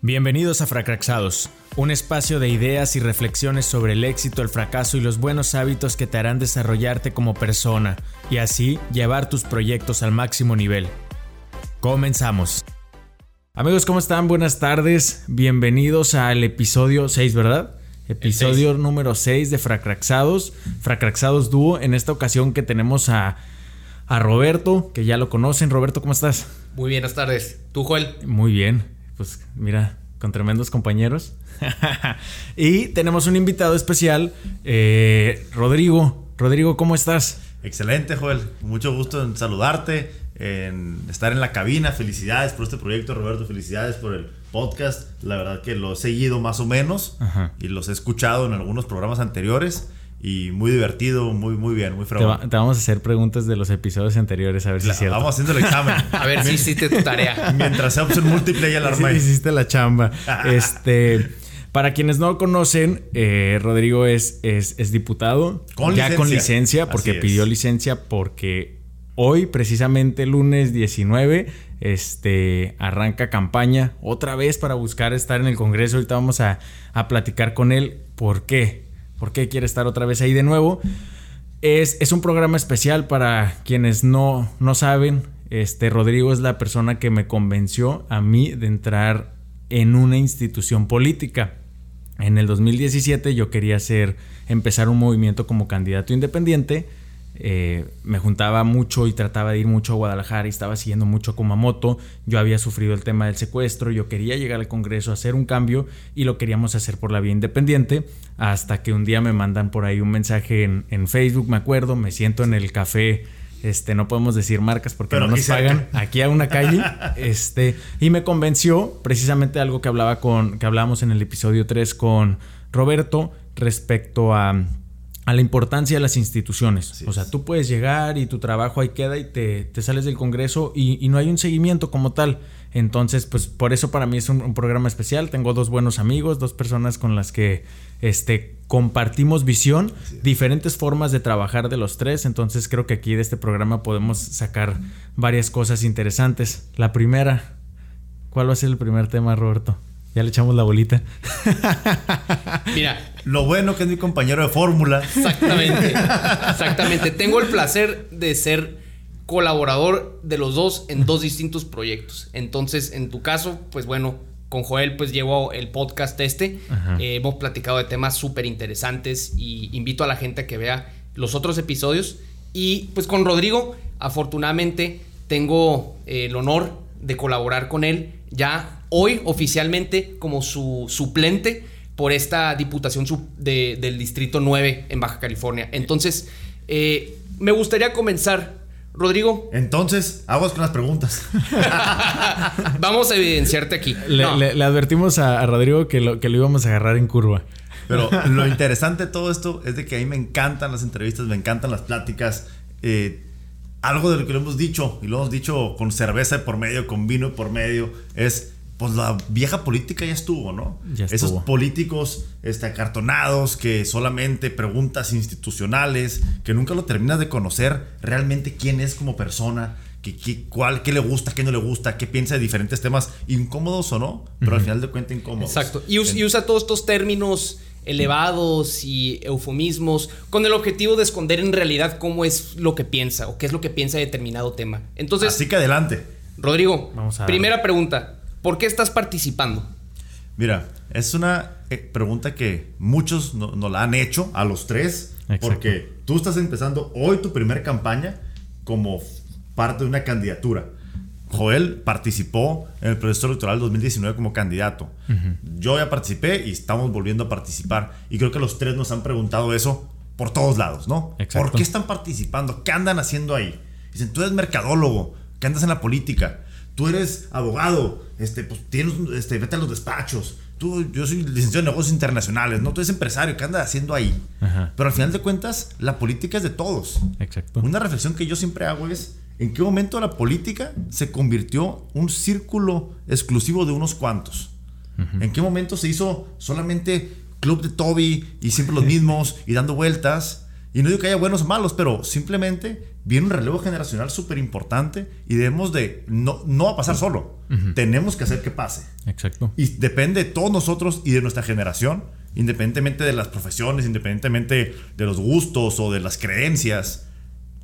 Bienvenidos a Fracraxados, un espacio de ideas y reflexiones sobre el éxito, el fracaso y los buenos hábitos que te harán desarrollarte como persona y así llevar tus proyectos al máximo nivel. Comenzamos. Amigos, ¿cómo están? Buenas tardes. Bienvenidos al episodio 6, ¿verdad? Episodio número 6 de Fracraxados. Fracraxados Dúo. En esta ocasión que tenemos a, a Roberto, que ya lo conocen. Roberto, ¿cómo estás? Muy bien, buenas tardes. ¿Tú, Joel? Muy bien pues mira, con tremendos compañeros. y tenemos un invitado especial, eh, Rodrigo. Rodrigo, ¿cómo estás? Excelente, Joel. Mucho gusto en saludarte, en estar en la cabina. Felicidades por este proyecto, Roberto. Felicidades por el podcast. La verdad que lo he seguido más o menos y los he escuchado en algunos programas anteriores y muy divertido, muy, muy bien, muy fregón. Te, vamos a hacer preguntas de los episodios anteriores, a ver si es cierto. Vamos haciendo el examen. a ver si hiciste tu tarea. Mientras sea opción múltiple, ya la armé. hiciste la chamba. este. Para quienes no conocen, eh, Rodrigo es, es, diputado. Con ya con licencia, porque pidió licencia, porque hoy, precisamente lunes 19, este, arranca campaña otra vez para buscar estar en el Congreso. Ahorita vamos a, a platicar con él. ¿Por qué? Por qué quiere estar otra vez ahí de nuevo. Es, es un programa especial para quienes no, no saben. Este, Rodrigo es la persona que me convenció a mí de entrar en una institución política. En el 2017 yo quería hacer, empezar un movimiento como candidato independiente eh, me juntaba mucho y trataba de ir mucho a Guadalajara y estaba siguiendo mucho a Kumamoto. Yo había sufrido el tema del secuestro, yo quería llegar al Congreso a hacer un cambio y lo queríamos hacer por la vía independiente. Hasta que un día me mandan por ahí un mensaje en, Facebook, me acuerdo, me siento en el café. Este, no podemos decir marcas porque no nos pagan aquí a una calle. Este, y me convenció precisamente algo que hablaba con, que hablábamos en el episodio 3 con Roberto respecto a a la importancia de las instituciones. o sea, tú puedes llegar y tu trabajo ahí queda y te, sales del Congreso y, no hay un seguimiento como tal. Entonces, pues por eso para mí es un, programa especial. Tengo dos buenos amigos, dos personas con las que este, compartimos visión, diferentes formas de trabajar de los tres. Entonces creo que aquí de este programa podemos sacar varias cosas interesantes. La primera, ¿cuál va a ser el primer tema, Roberto? Ya le echamos la bolita. Mira. Lo bueno que es mi compañero de fórmula. Exactamente. Exactamente. Tengo el placer de ser colaborador de los dos en dos distintos proyectos. Entonces, en tu caso, pues bueno, con Joel pues llevo el podcast este. Eh, hemos platicado de temas súper interesantes y invito a la gente a que vea los otros episodios. Y pues con Rodrigo, afortunadamente, tengo eh, el honor de colaborar con él ya hoy oficialmente como su suplente por esta diputación del Distrito 9 en Baja California. Entonces, eh, me gustaría comenzar, Rodrigo. Entonces, aguas con las preguntas. Vamos a evidenciarte aquí. Le, advertimos a, Rodrigo que lo, que lo íbamos a agarrar en curva. Pero lo interesante de todo esto es de que a mí me encantan las entrevistas, me encantan las pláticas. Eh, algo de lo que lo hemos dicho, y lo hemos dicho con cerveza por medio, con vino por medio, es pues la vieja política ya estuvo, ¿no? Esos políticos este, acartonados que solamente preguntas institucionales, que nunca lo terminas de conocer realmente quién es como persona, que, cuál, qué le gusta, qué no le gusta, qué piensa de diferentes temas, incómodos o no, pero al final de cuentas incómodos. Exacto. Y, usa todos estos términos elevados y eufemismos con el objetivo de esconder en realidad cómo es lo que piensa o qué es lo que piensa de determinado tema. Entonces, así que adelante. Rodrigo, primera pregunta. ¿Por qué estás participando? Mira, es una eh, pregunta que muchos nos no la han hecho a los tres, porque tú estás empezando hoy tu primera campaña como parte de una candidatura. Joel participó en el proceso electoral 2019 como candidato. Yo ya participé y estamos volviendo a participar. Y creo que los tres nos han preguntado eso por todos lados, ¿no? ¿Por qué están participando? ¿Qué andan haciendo ahí? Dicen, tú eres mercadólogo, ¿qué andas en la política? Tú eres abogado, este, pues tienes, este, vete a los despachos. Tú, yo soy licenciado en negocios internacionales, ¿no? Tú eres empresario, ¿qué andas haciendo ahí? Pero al final de cuentas, la política es de todos. Exacto. Una reflexión que yo siempre hago es, ¿en qué momento la política se convirtió un círculo exclusivo de unos cuantos? ¿En qué momento se hizo solamente club de Toby y siempre los mismos y dando vueltas? Y no digo que haya buenos o malos, pero simplemente viene un relevo generacional súper importante y debemos de, no, no va a pasar solo, tenemos que hacer que pase. Exacto. Y depende de todos nosotros y de nuestra generación, independientemente de las profesiones, independientemente de los gustos o de las creencias,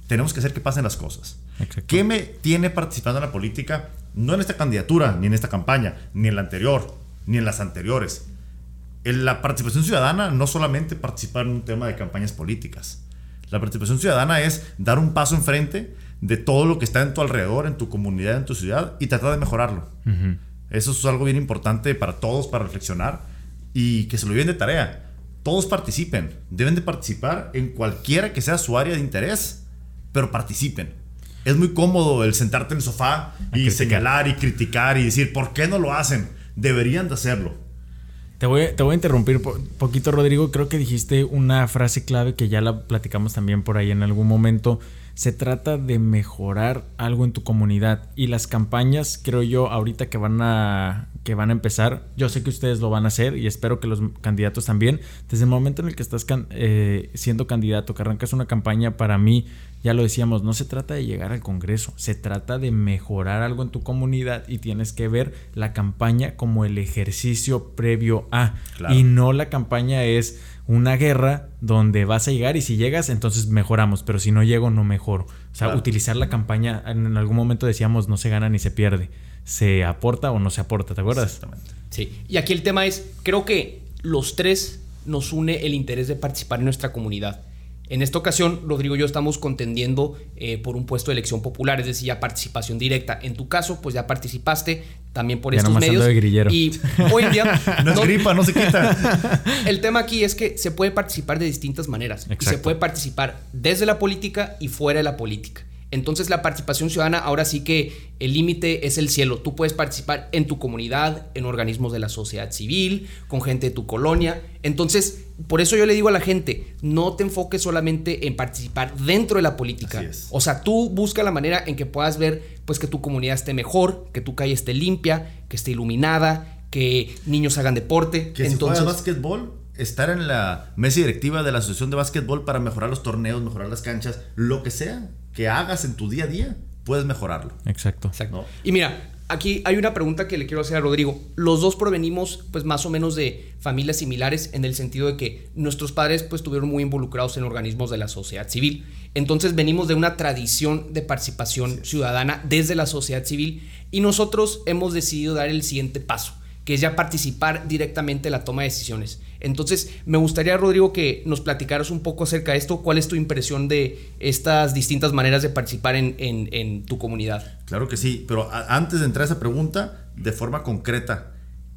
tenemos que hacer que pasen las cosas. Exacto. ¿Qué me tiene participando en la política? No en esta candidatura, ni en esta campaña, ni en la anterior, ni en las anteriores. En la participación ciudadana no solamente participar en un tema de campañas políticas. La participación ciudadana es dar un paso enfrente de todo lo que está en tu alrededor, en tu comunidad, en tu ciudad y tratar de mejorarlo. Eso es algo bien importante para todos, para reflexionar y que se lo lleven de tarea. Todos participen, deben de participar en cualquiera que sea su área de interés, pero participen. Es muy cómodo el sentarte en el sofá y señalar y criticar y decir, ¿por qué no lo hacen? Deberían de hacerlo. Te voy, te voy a interrumpir un poquito, Rodrigo. Creo que dijiste una frase clave que ya la platicamos también por ahí en algún momento. Se trata de mejorar algo en tu comunidad. Y las campañas, creo yo, ahorita que van a, que van a empezar, yo sé que ustedes lo van a hacer y espero que los candidatos también. Desde el momento en el que estás eh, siendo candidato, que arrancas una campaña, para mí ya lo decíamos, no se trata de llegar al Congreso, se trata de mejorar algo en tu comunidad y tienes que ver la campaña como el ejercicio previo a. Y no la campaña es una guerra donde vas a llegar y si llegas, entonces mejoramos, pero si no llego, no mejoro. O sea, utilizar la campaña, en algún momento decíamos, no se gana ni se pierde, se aporta o no se aporta, ¿te acuerdas? Exactamente. Sí, y aquí el tema es, creo que los tres nos une el interés de participar en nuestra comunidad. En esta ocasión, Rodrigo y yo estamos contendiendo eh, por un puesto de elección popular, es decir, ya participación directa. En tu caso, pues ya participaste también por estos medios. De grillero. Y hoy en día. no, es gripa, no se quita. El tema aquí es que se puede participar de distintas maneras. Y se puede participar desde la política y fuera de la política. Entonces la participación ciudadana ahora sí que el límite es el cielo. Tú puedes participar en tu comunidad, en organismos de la sociedad civil, con gente de tu colonia. Entonces, por eso yo le digo a la gente, no te enfoques solamente en participar dentro de la política. O sea, tú busca la manera en que puedas ver pues que tu comunidad esté mejor, que tu calle esté limpia, que esté iluminada, que niños hagan deporte. Que Entonces, si básquetbol, estar en la mesa directiva de la asociación de básquetbol para mejorar los torneos, mejorar las canchas, lo que sea que hagas en tu día a día, puedes mejorarlo. Exacto. Exacto. Y mira, aquí hay una pregunta que le quiero hacer a Rodrigo. Los dos provenimos pues más o menos de familias similares en el sentido de que nuestros padres pues estuvieron muy involucrados en organismos de la sociedad civil. Entonces venimos de una tradición de participación ciudadana desde la sociedad civil y nosotros hemos decidido dar el siguiente paso que es ya participar directamente en la toma de decisiones. Entonces, me gustaría, Rodrigo, que nos platicaras un poco acerca de esto. ¿Cuál es tu impresión de estas distintas maneras de participar en, tu comunidad? Claro que sí, pero antes de entrar a esa pregunta, de forma concreta,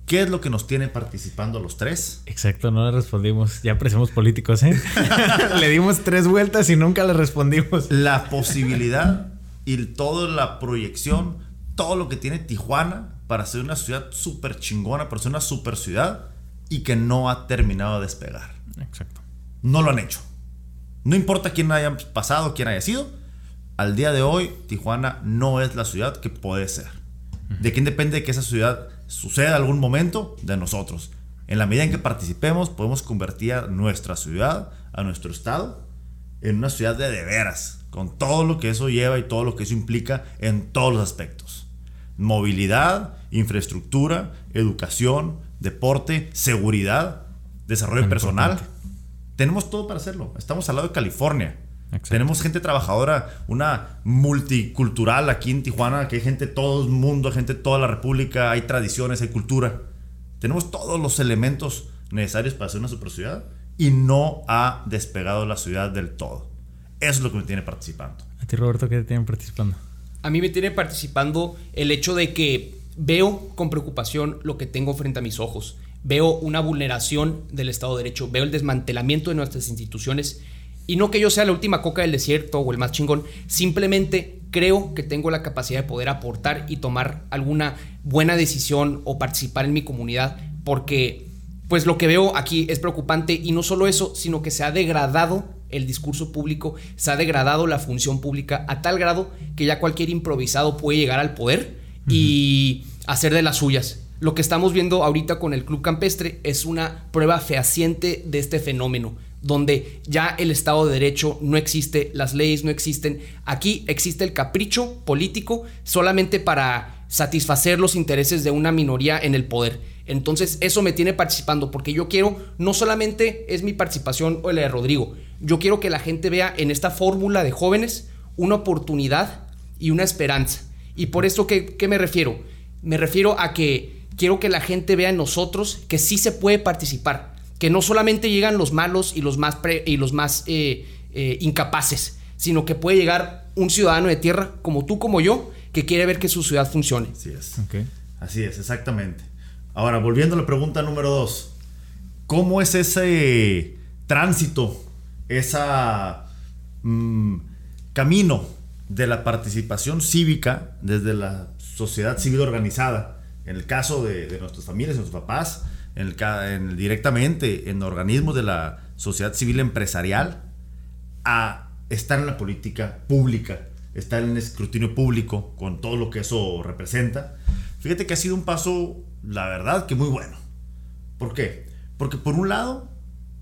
¿Qué es lo que nos tiene participando los tres? Exacto, no le respondimos. Ya parecemos políticos, ¿eh? le dimos tres vueltas y nunca le respondimos. La posibilidad y toda la proyección, todo lo que tiene Tijuana para ser una ciudad súper chingona, para ser una super ciudad y que no ha terminado de despegar. Exacto. No lo han hecho. No importa quién haya pasado, quién haya sido, al día de hoy Tijuana no es la ciudad que puede ser. ¿De quién depende que esa ciudad suceda algún momento? De nosotros. En la medida en que participemos, podemos convertir a nuestra ciudad, a nuestro estado, en una ciudad de de veras, con todo lo que eso lleva y todo lo que eso implica en todos los aspectos. Movilidad, infraestructura, educación, deporte, seguridad, desarrollo personal. Tenemos todo para hacerlo. Estamos al lado de California. Tenemos gente trabajadora, una multicultural aquí en Tijuana, que hay gente de todo el mundo, gente de toda la República, hay tradiciones, hay cultura. Tenemos todos los elementos necesarios para hacer una super ciudad y no ha despegado la ciudad del todo. Eso es lo que me tiene participando. ¿A ti, Roberto, qué te tiene participando? A mí me tiene participando el hecho de que veo con preocupación lo que tengo frente a mis ojos. Veo una vulneración del Estado de Derecho, veo el desmantelamiento de nuestras instituciones. Y no que yo sea la última coca del desierto o el más chingón, simplemente creo que tengo la capacidad de poder aportar y tomar alguna buena decisión o participar en mi comunidad, porque pues lo que veo aquí es preocupante y no solo eso, sino que se ha degradado el discurso público, se ha degradado la función pública a tal grado que ya cualquier improvisado puede llegar al poder y hacer de las suyas. Lo que estamos viendo ahorita con el Club Campestre es una prueba fehaciente de este fenómeno. donde ya el Estado de Derecho no existe, las leyes no existen. Aquí existe el capricho político solamente para satisfacer los intereses de una minoría en el poder. Entonces eso me tiene participando porque yo quiero, no solamente es mi participación o la de Rodrigo, yo quiero que la gente vea en esta fórmula de jóvenes una oportunidad y una esperanza. ¿Y por esto qué, qué me refiero? Me refiero a que quiero que la gente vea en nosotros que sí se puede participar, que no solamente llegan los malos y los más, y los más eh, eh, incapaces, sino que puede llegar un ciudadano de tierra como tú, como yo, que quiere ver que su ciudad funcione. Así es. Así es, exactamente. Ahora, volviendo a la pregunta número dos. ¿Cómo es ese tránsito, ese mm, camino de la participación cívica desde la sociedad civil organizada? En el caso de, nuestras familias, de nuestros papás, en el, directamente en organismos de la sociedad civil empresarial, a estar en la política pública estar en el escrutinio público con todo lo que eso representa. Fíjate que ha sido un paso, la verdad, que muy bueno. ¿Por qué? Porque por un lado,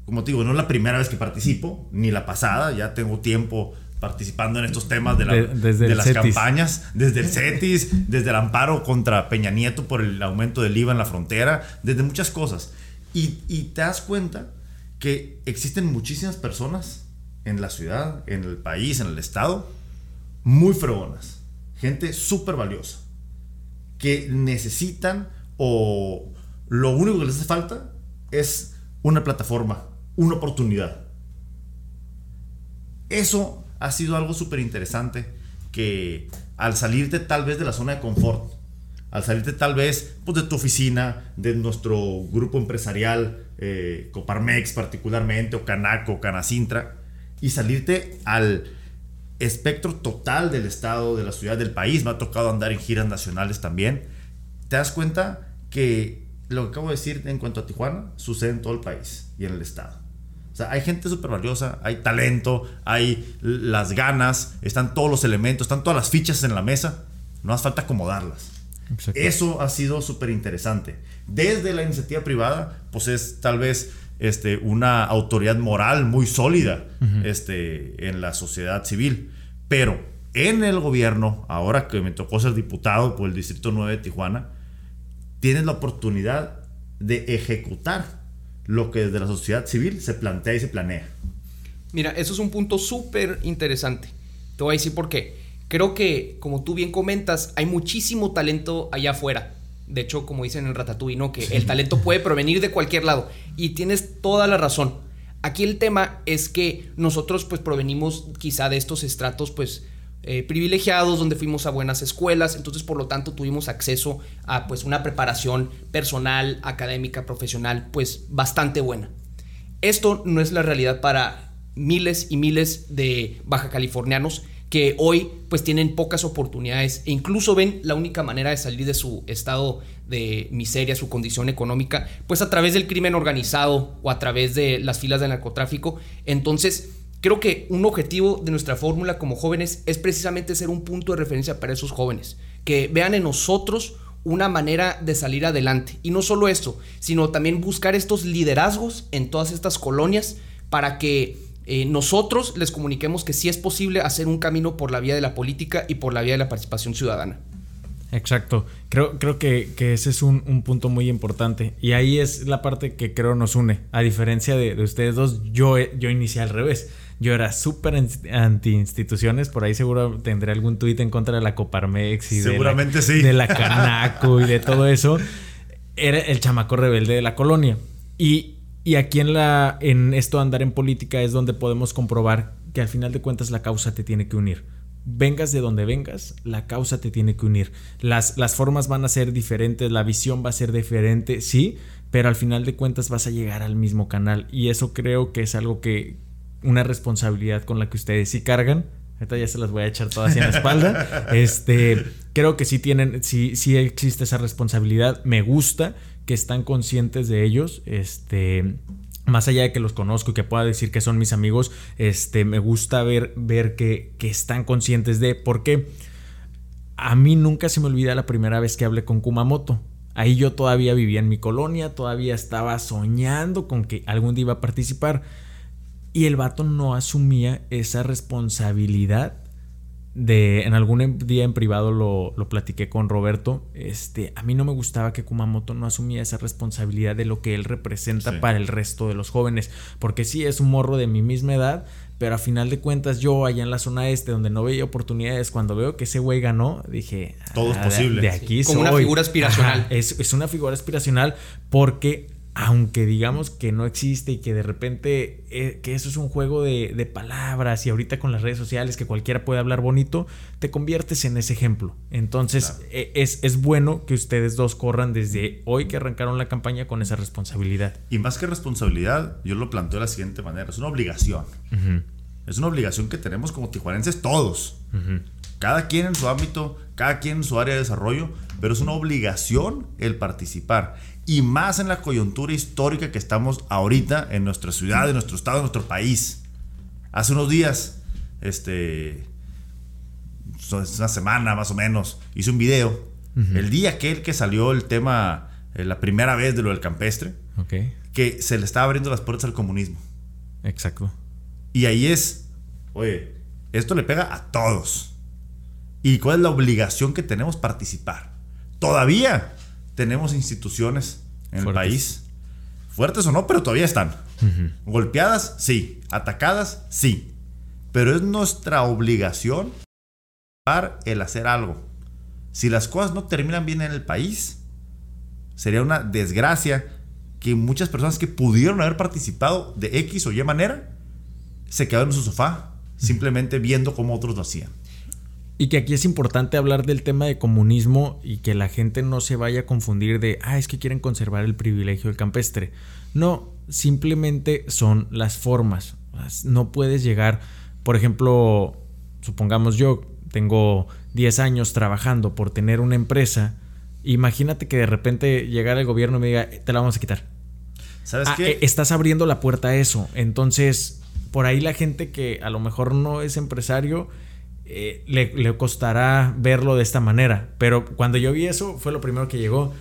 como te digo, no es la primera vez que participo, ni la pasada, ya tengo tiempo participando en estos temas de, las campañas, desde el CETIS, desde el amparo contra Peña Nieto por el aumento del IVA en la frontera, desde muchas cosas. Y, y te das cuenta que existen muchísimas personas en la ciudad, en el país, en el estado, muy fregonas, gente súper valiosa, que necesitan o lo único que les hace falta es una plataforma, una oportunidad. Eso ha sido algo súper interesante que al salirte tal vez de la zona de confort, al salirte tal vez pues, de tu oficina, de nuestro grupo empresarial, eh, Coparmex particularmente, o Canaco, Canacintra, y salirte al espectro total del estado, de la ciudad, del país. Me ha tocado andar en giras nacionales también. Te das cuenta que lo que acabo de decir en cuanto a Tijuana sucede en todo el país y en el estado. O sea, hay gente súper valiosa, hay talento, hay las ganas, están todos los elementos, están todas las fichas en la mesa. No hace falta acomodarlas. Eso ha sido súper interesante. Desde la iniciativa privada, pues es tal vez este, una autoridad moral muy sólida este, en la sociedad civil. Pero en el gobierno, ahora que me tocó ser diputado por el Distrito 9 de Tijuana, tienes la oportunidad de ejecutar lo que desde la sociedad civil se plantea y se planea. Mira, eso es un punto súper interesante. Te voy a decir por qué. Creo que, como tú bien comentas, hay muchísimo talento allá afuera. De hecho, como dicen en Ratatouille, ¿no? Que el talento puede provenir de cualquier lado. Y tienes toda la razón. Aquí el tema es que nosotros pues provenimos quizá de estos estratos pues eh, privilegiados, donde fuimos a buenas escuelas, entonces por lo tanto tuvimos acceso a pues una preparación personal, académica, profesional pues bastante buena. Esto no es la realidad para miles y miles de baja californianos que hoy pues tienen pocas oportunidades e incluso ven la única manera de salir de su estado de miseria, su condición económica, pues a través del crimen organizado o a través de las filas del narcotráfico. Entonces, creo que un objetivo de nuestra fórmula como jóvenes es precisamente ser un punto de referencia para esos jóvenes, que vean en nosotros una manera de salir adelante. Y no solo esto, sino también buscar estos liderazgos en todas estas colonias para que eh, nosotros les comuniquemos que sí es posible hacer un camino por la vía de la política y por la vía de la participación ciudadana. Exacto. Creo, creo que, ese es un, punto muy importante. Y ahí es la parte que creo nos une. A diferencia de, ustedes dos, yo, yo inicié al revés. Yo era súper anti-instituciones. Por ahí seguro tendré algún tuit en contra de la Coparmex y Seguramente de, la, de la Canaco y de todo eso. Era el chamaco rebelde de la colonia. Y, y aquí en, la, en esto de andar en política es donde podemos comprobar que al final de cuentas la causa te tiene que unir. Vengas de donde vengas, la causa te tiene que unir. Las, las formas van a ser diferentes, la visión va a ser diferente, sí, pero al final de cuentas vas a llegar al mismo canal. Y eso creo que es algo que, una responsabilidad con la que ustedes sí cargan. Ahorita ya se las voy a echar todas en la espalda. Este, creo que sí tienen, sí, sí existe esa responsabilidad. Me gusta que están conscientes de ellos. Este, más allá de que los conozco y que pueda decir que son mis amigos, este, me gusta ver, ver que, que están conscientes de. Porque a mí nunca se me olvida la primera vez que hablé con Kumamoto. Ahí yo todavía vivía en mi colonia, todavía estaba soñando con que algún día iba a participar. Y el vato no asumía esa responsabilidad de en algún día en privado lo, lo, platiqué con Roberto. Este, a mí no me gustaba que Kumamoto no asumía esa responsabilidad de lo que él representa para el resto de los jóvenes. Porque sí es un morro de mi misma edad, pero a final de cuentas, yo allá en la zona este, donde no veía oportunidades, cuando veo que ese güey ganó, dije. Todo es ah, posible. De, aquí Como una figura aspiracional. es, es una figura aspiracional porque aunque digamos que no existe y que de repente eh, que eso es un juego de, palabras y ahorita con las redes sociales que cualquiera puede hablar bonito, te conviertes en ese ejemplo. Entonces e, es, es, bueno que ustedes dos corran desde hoy que arrancaron la campaña con esa responsabilidad. Y más que responsabilidad, yo lo planteo de la siguiente manera, es una obligación. Es una obligación que tenemos como tijuanenses todos. Cada quien en su ámbito, cada quien en su área de desarrollo, pero es una obligación el participar y más en la coyuntura histórica que estamos ahorita en nuestra ciudad, en nuestro estado, en nuestro país. Hace unos días, este, una semana más o menos, hice un video. El día aquel que salió el tema, eh, la primera vez de lo del campestre, que se le estaba abriendo las puertas al comunismo. Exacto. Y ahí es, oye, esto le pega a todos. ¿Y cuál es la obligación que tenemos participar? Todavía tenemos instituciones en el país, fuertes o no, pero todavía están. Golpeadas, sí. Atacadas, sí. Pero es nuestra obligación el hacer algo. Si las cosas no terminan bien en el país, sería una desgracia que muchas personas que pudieron haber participado de X o Y manera se quedaron en su sofá, simplemente viendo cómo otros lo hacían. Y que aquí es importante hablar del tema de comunismo y que la gente no se vaya a confundir de, ah, es que quieren conservar el privilegio del campestre. No, simplemente son las formas. No puedes llegar, por ejemplo, supongamos yo tengo 10 años trabajando por tener una empresa, imagínate que de repente llegara el gobierno y me diga, te la vamos a quitar. ¿Sabes ah, qué? Eh, estás abriendo la puerta a eso. Entonces, por ahí la gente que a lo mejor no es empresario eh, le, costará verlo de esta manera. Pero cuando yo vi eso, fue lo primero que llegó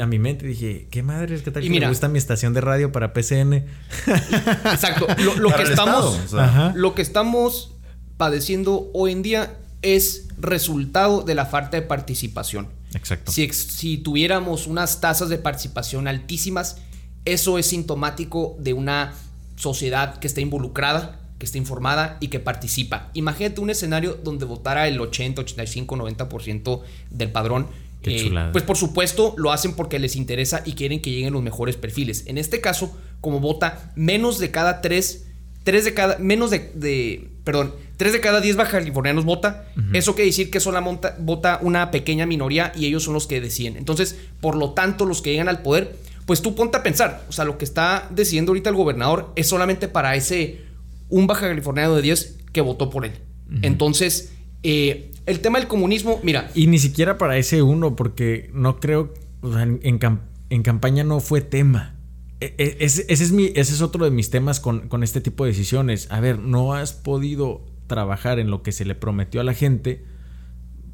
a mi mente. Dije, ¿qué madre es que tal? Y me gusta mi estación de radio para PCN. Exacto. Lo, que estamos, lo que estamos padeciendo hoy en día es resultado de la falta de participación. Exacto. Si, si tuviéramos unas tasas de participación altísimas, eso es sintomático de una sociedad que está involucrada que está informada y que participa. Imagínate un escenario donde votara el 80, 85, 90% del padrón. Eh, pues por supuesto lo hacen porque les interesa y quieren que lleguen los mejores perfiles. En este caso, como vota menos de cada tres, tres de cada, menos de, perdón, tres de cada diez baja californianos vota, eso quiere decir que solamente vota una pequeña minoría y ellos son los que deciden. Entonces, por lo tanto, los que llegan al poder, pues tú ponte a pensar, o sea, lo que está decidiendo ahorita el gobernador es solamente para ese un baja californiano de 10 que votó por él. Entonces, eh, el tema del comunismo, mira. Y ni siquiera para ese uno, porque no creo, o sea, en, campaña no fue tema. E, e, ese, es mi, ese es otro de mis temas con, con este tipo de decisiones. A ver, no has podido trabajar en lo que se le prometió a la gente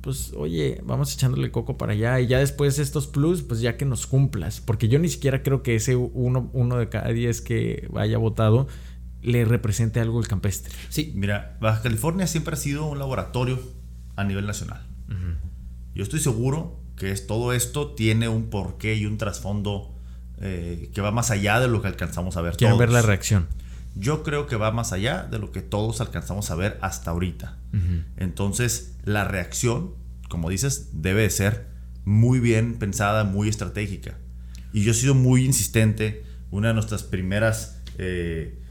pues oye, vamos echándole coco para allá y ya después estos plus, pues ya que nos cumplas, porque yo ni siquiera creo que ese uno, uno de cada diez que vaya votado le represente algo el campestre. Sí, mira, Baja California siempre ha sido un laboratorio a nivel nacional. Yo estoy seguro que es, todo esto tiene un porqué y un trasfondo eh, que va más allá de lo que alcanzamos a ver Quiero ver la reacción. Yo creo que va más allá de lo que todos alcanzamos a ver hasta ahorita. Entonces, la reacción, como dices, debe de ser muy bien pensada, muy estratégica. Y yo he sido muy insistente. Una de nuestras primeras eh,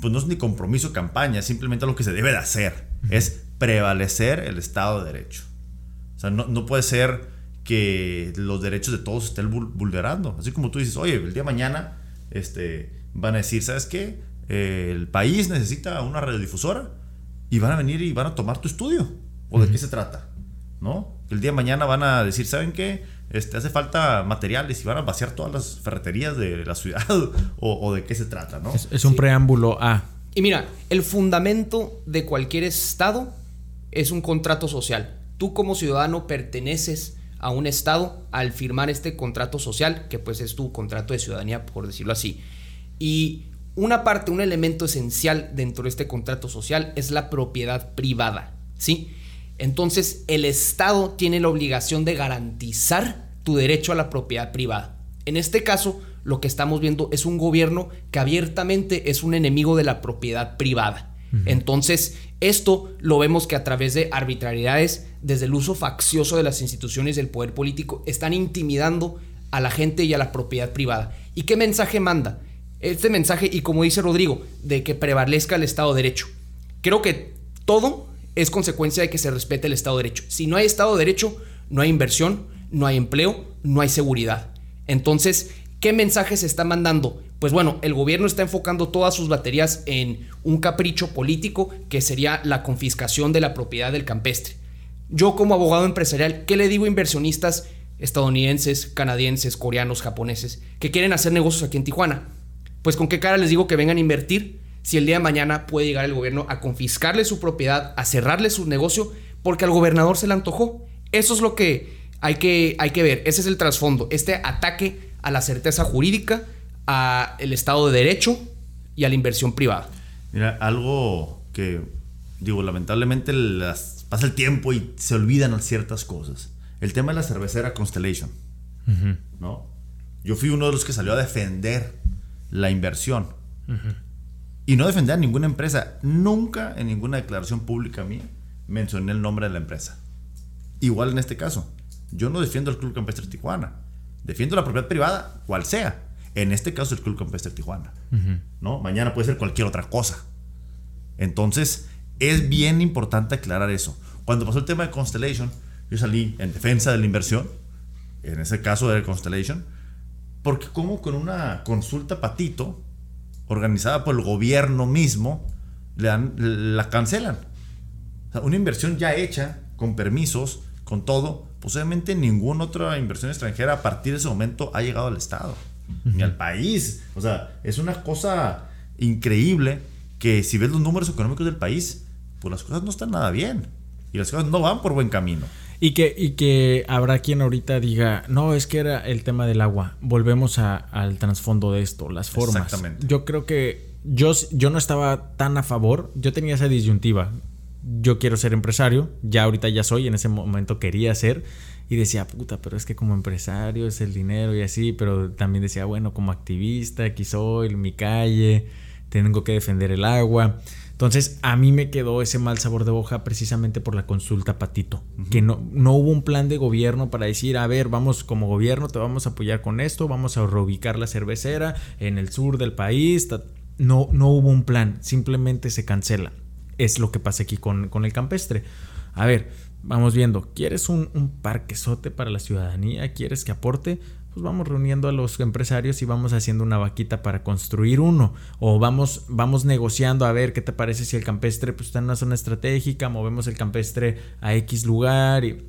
pues no es ni compromiso campaña, simplemente lo que se debe de hacer. Es prevalecer el Estado de Derecho. O sea, no, puede ser que los derechos de todos estén vulnerando. Así como tú dices, oye, el día de mañana este, van a decir, ¿sabes qué? Eh, el país necesita una radiodifusora y van a venir y van a tomar tu estudio. ¿O de qué se trata? ¿No? El día de mañana van a decir, ¿saben qué? Este, hace falta materiales y van a vaciar todas las ferreterías de la ciudad o, de qué se trata, ¿no? Es, un preámbulo a... Y mira, el fundamento de cualquier estado es un contrato social. Tú como ciudadano perteneces a un estado al firmar este contrato social, que pues es tu contrato de ciudadanía, por decirlo así. Y una parte, un elemento esencial dentro de este contrato social es la propiedad privada, ¿sí? Entonces, el Estado tiene la obligación de garantizar tu derecho a la propiedad privada. En este caso, lo que estamos viendo es un gobierno que abiertamente es un enemigo de la propiedad privada. Entonces, esto lo vemos que a través de arbitrariedades, desde el uso faccioso de las instituciones del poder político, están intimidando a la gente y a la propiedad privada. ¿Y qué mensaje manda? Este mensaje, y como dice Rodrigo, de que prevalezca el Estado de Derecho. Creo que todo es consecuencia de que se respete el Estado de Derecho. Si no hay Estado de Derecho, no hay inversión, no hay empleo, no hay seguridad. Entonces, ¿qué mensaje se está mandando? Pues bueno, el gobierno está enfocando todas sus baterías en un capricho político que sería la confiscación de la propiedad del campestre. Yo como abogado empresarial, ¿qué le digo a inversionistas estadounidenses, canadienses, coreanos, japoneses que quieren hacer negocios aquí en Tijuana? Pues con qué cara les digo que vengan a invertir si el día de mañana puede llegar el gobierno a confiscarle su propiedad, a cerrarle su negocio porque al gobernador se le antojó. Eso es lo que hay que, hay que ver, ese es el trasfondo, este ataque a la certeza jurídica, al Estado de Derecho y a la inversión privada. Mira, algo que, digo, lamentablemente las, pasa el tiempo y se olvidan ciertas cosas. El tema de la cervecera Constellation, ¿no? Yo fui uno de los que salió a defender la inversión. Y no defender a ninguna empresa. Nunca en ninguna declaración pública mía mencioné el nombre de la empresa. Igual en este caso. Yo no defiendo el Club Campestre Tijuana. Defiendo la propiedad privada, cual sea. En este caso, el Club Campestre Tijuana. ¿no? Mañana puede ser cualquier otra cosa. Entonces, es bien importante aclarar eso. Cuando pasó el tema de Constellation, yo salí en defensa de la inversión. En ese caso de Constellation. Porque como con una consulta patito, organizada por el gobierno mismo, le dan, la cancelan. una inversión ya hecha, con permisos, con todo, posiblemente ninguna otra inversión extranjera a partir de ese momento ha llegado al Estado, ni al país. O sea, es una cosa increíble que si ves los números económicos del país, pues las cosas no están nada bien. Y las cosas no van por buen camino. Y que, y que habrá quien ahorita diga, no, es que era el tema del agua. Volvemos al trasfondo de esto, las formas. Exactamente. Yo creo que yo, yo no estaba tan a favor, yo tenía esa disyuntiva yo quiero ser empresario, ya ahorita ya soy, en ese momento quería ser y decía, puta, pero es que como empresario es el dinero y así, pero también decía, bueno, como activista, aquí soy, en mi calle, tengo que defender el agua. Entonces, a mí me quedó ese mal sabor de boca precisamente por la consulta Patito, que no, no hubo un plan de gobierno para decir, a ver, vamos como gobierno, te vamos a apoyar con esto, vamos a reubicar la cervecera en el sur del país. No, no hubo un plan, simplemente se cancela es lo que pasa aquí con, el campestre. A ver, vamos viendo, ¿quieres un, un parquesote para la ciudadanía? ¿Quieres que aporte? Pues vamos reuniendo a los empresarios y vamos haciendo una vaquita para construir uno. O vamos, vamos negociando a ver qué te parece si el campestre pues, está en una zona estratégica, movemos el campestre a X lugar y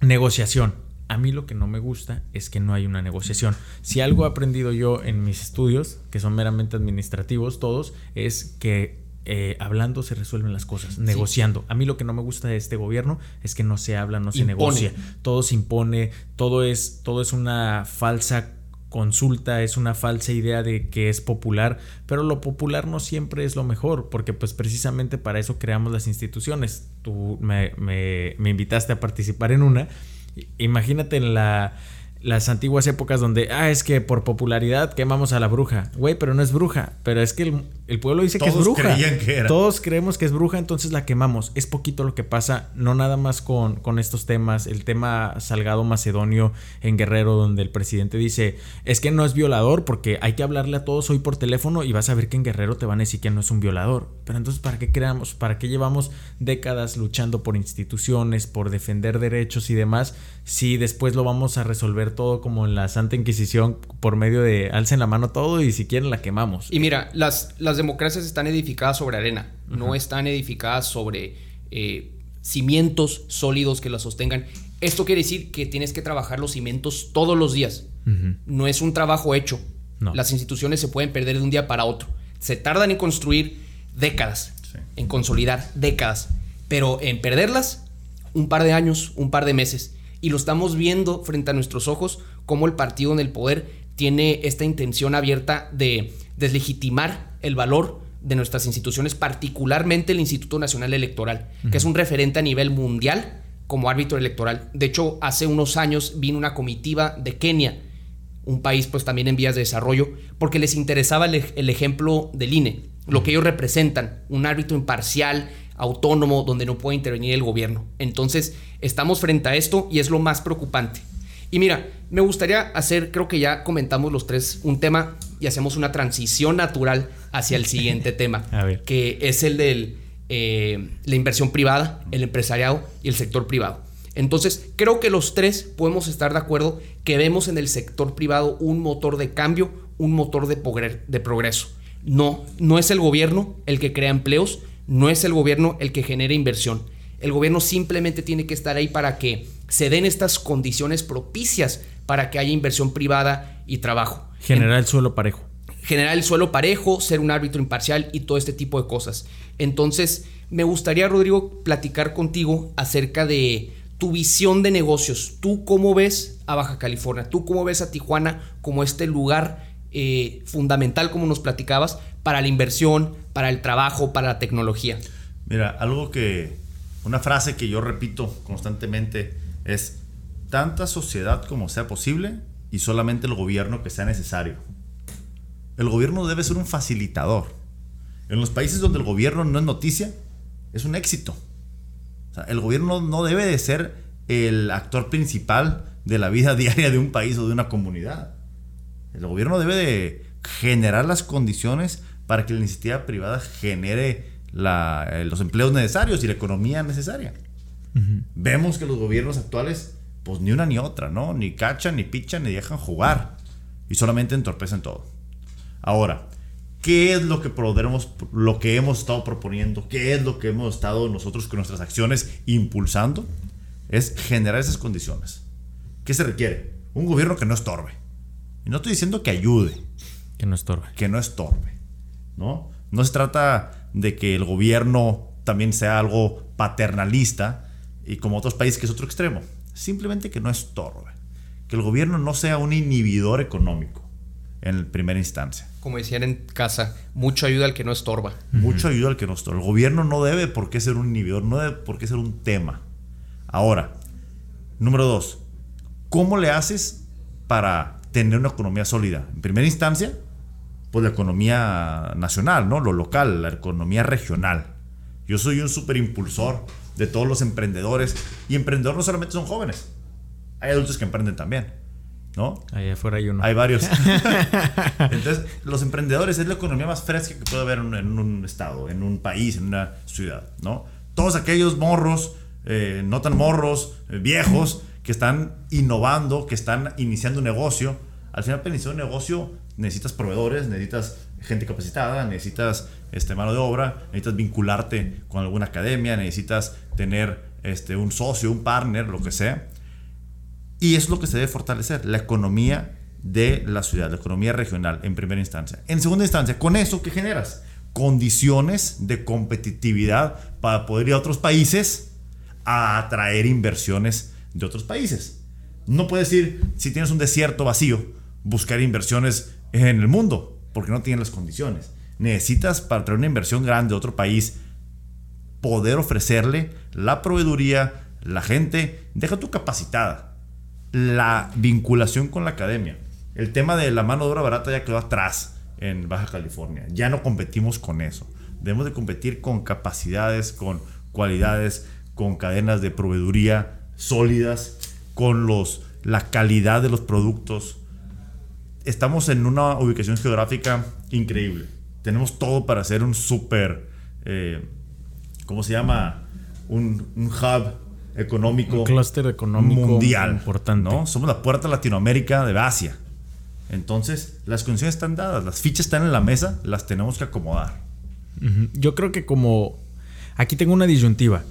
negociación. A mí lo que no me gusta es que no hay una negociación. Si algo he aprendido yo en mis estudios, que son meramente administrativos todos, es que eh, hablando se resuelven las cosas, negociando. A mí lo que no me gusta de este gobierno es que no se habla, no se negocia. Todo se impone, todo es, todo es una falsa consulta, es una falsa idea de que es popular, pero lo popular no siempre es lo mejor, porque pues precisamente para eso creamos las instituciones. Tú me, me, me invitaste a participar en una. Imagínate en la las antiguas épocas donde, ah, es que por popularidad quemamos a la bruja. Güey, pero no es bruja. Pero es que el, pueblo dice que es bruja. Todos creemos que es bruja, entonces la quemamos. Es poquito lo que pasa, no nada más con, con estos temas. El tema Salgado Macedonio en Guerrero, donde el presidente dice, es que no es violador porque hay que hablarle a todos hoy por teléfono y vas a ver que en Guerrero te van a decir que no es un violador. Pero entonces, ¿para qué creamos? ¿Para qué llevamos décadas luchando por instituciones, por defender derechos y demás? Si después lo vamos a resolver todo como en la Santa Inquisición por medio de alcen la mano todo y si quieren la quemamos. Y mira, las, las democracias están edificadas sobre arena, no están edificadas sobre eh, cimientos sólidos que las sostengan. Esto quiere decir que tienes que trabajar los cimientos todos los días. No es un trabajo hecho. Las instituciones se pueden perder de un día para otro. Se tardan en construir décadas, en consolidar décadas, pero en perderlas un par de años, un par de meses y lo estamos viendo frente a nuestros ojos cómo el partido en el poder tiene esta intención abierta de deslegitimar el valor de nuestras instituciones, particularmente el Instituto Nacional Electoral, que es un referente a nivel mundial como árbitro electoral. De hecho, hace unos años vino una comitiva de Kenia, un país pues también en vías de desarrollo, porque les interesaba el, el ejemplo del INE, lo que ellos representan, un árbitro imparcial, autónomo, donde no puede intervenir el gobierno. Entonces, estamos frente a esto y es lo más preocupante. Y mira, me gustaría hacer, creo que ya comentamos los tres, un tema y hacemos una transición natural hacia el siguiente tema, que es el de eh, la inversión privada, el empresariado y el sector privado. Entonces, creo que los tres podemos estar de acuerdo que vemos en el sector privado un motor de cambio, un motor de, de progreso. No, no es el gobierno el que crea empleos, no es el gobierno el que genera inversión. El gobierno simplemente tiene que estar ahí para que se den estas condiciones propicias para que haya inversión privada y trabajo. Generar el suelo parejo. Generar el suelo parejo, ser un árbitro imparcial y todo este tipo de cosas. Entonces, me gustaría, Rodrigo, platicar contigo acerca de tu visión de negocios. ¿Tú cómo ves a Baja California? ¿Tú cómo ves a Tijuana como este lugar eh, fundamental, como nos platicabas, para la inversión, para el trabajo, para la tecnología? Mira, algo que, una frase que yo repito constantemente es tanta sociedad como sea posible y solamente el gobierno que sea necesario. El gobierno debe ser un facilitador. En los países donde el gobierno no es noticia, es un éxito. el gobierno no debe de ser el actor principal de la vida diaria de un país o de una comunidad. El gobierno debe de generar las condiciones para que la iniciativa privada genere eh, los empleos necesarios y la economía necesaria. Vemos que los gobiernos actuales, pues ni una ni otra, ¿no? Ni cachan, ni pichan, ni dejan jugar. Y solamente entorpecen todo. Ahora, ¿qué es lo que podremos, lo que hemos estado proponiendo? ¿Qué es lo que hemos estado nosotros con nuestras acciones impulsando? Es generar esas condiciones. ¿Qué se requiere? Un gobierno que no estorbe. Y no estoy diciendo que ayude. Que no estorbe. Que no estorbe. ¿No? No se trata de que el gobierno también sea algo paternalista y como otros países que es otro extremo. Simplemente que no estorbe. Que el gobierno no sea un inhibidor económico en primera instancia. Como decían en casa, mucho ayuda al que no estorba. Mucho ayuda al que no estorba. El gobierno no debe por qué ser un inhibidor, no debe por qué ser un tema. Ahora, número dos, ¿cómo le haces para tener una economía sólida? En primera instancia, pues la economía nacional, ¿no? Lo local, la economía regional. Yo soy un súper impulsor de todos los emprendedores. Y emprendedores no solamente son jóvenes. Hay adultos que emprenden también. ¿No? Ahí afuera hay uno. Hay varios. Entonces, los emprendedores es la economía más fresca que puede haber en un estado, en un país, en una ciudad, ¿no? Todos aquellos morros, eh, no tan morros, eh, viejos, que están innovando, que están iniciando un negocio. Al final, para iniciar un negocio necesitas proveedores, necesitas gente capacitada, necesitas este, mano de obra, necesitas vincularte con alguna academia, necesitas tener este, un socio, un partner, lo que sea. Y es lo que se debe fortalecer, la economía de la ciudad, la economía regional en primera instancia. En segunda instancia, con eso, ¿qué generas? Condiciones de competitividad para poder ir a otros países a atraer inversiones de otros países. No puedes ir, si tienes un desierto vacío, buscar inversiones en el mundo, porque no tienes las condiciones necesitas para traer una inversión grande de otro país, poder ofrecerle la proveeduría, la gente, deja tu capacitada, la vinculación con la academia. El tema de la mano de obra barata ya quedó atrás en Baja California. Ya no competimos con eso. Debemos de competir con capacidades, con cualidades, con cadenas de proveeduría sólidas, con los, la calidad de los productos. Estamos en una ubicación geográfica increíble tenemos todo para ser un súper, eh, ¿cómo se llama? Un, hub económico. Un clúster económico mundial. Importante. ¿no? Somos la puerta Latinoamérica de Asia. Entonces, las condiciones están dadas, las fichas están en la mesa, las tenemos que acomodar. Yo creo que como... Aquí tengo una disyuntiva.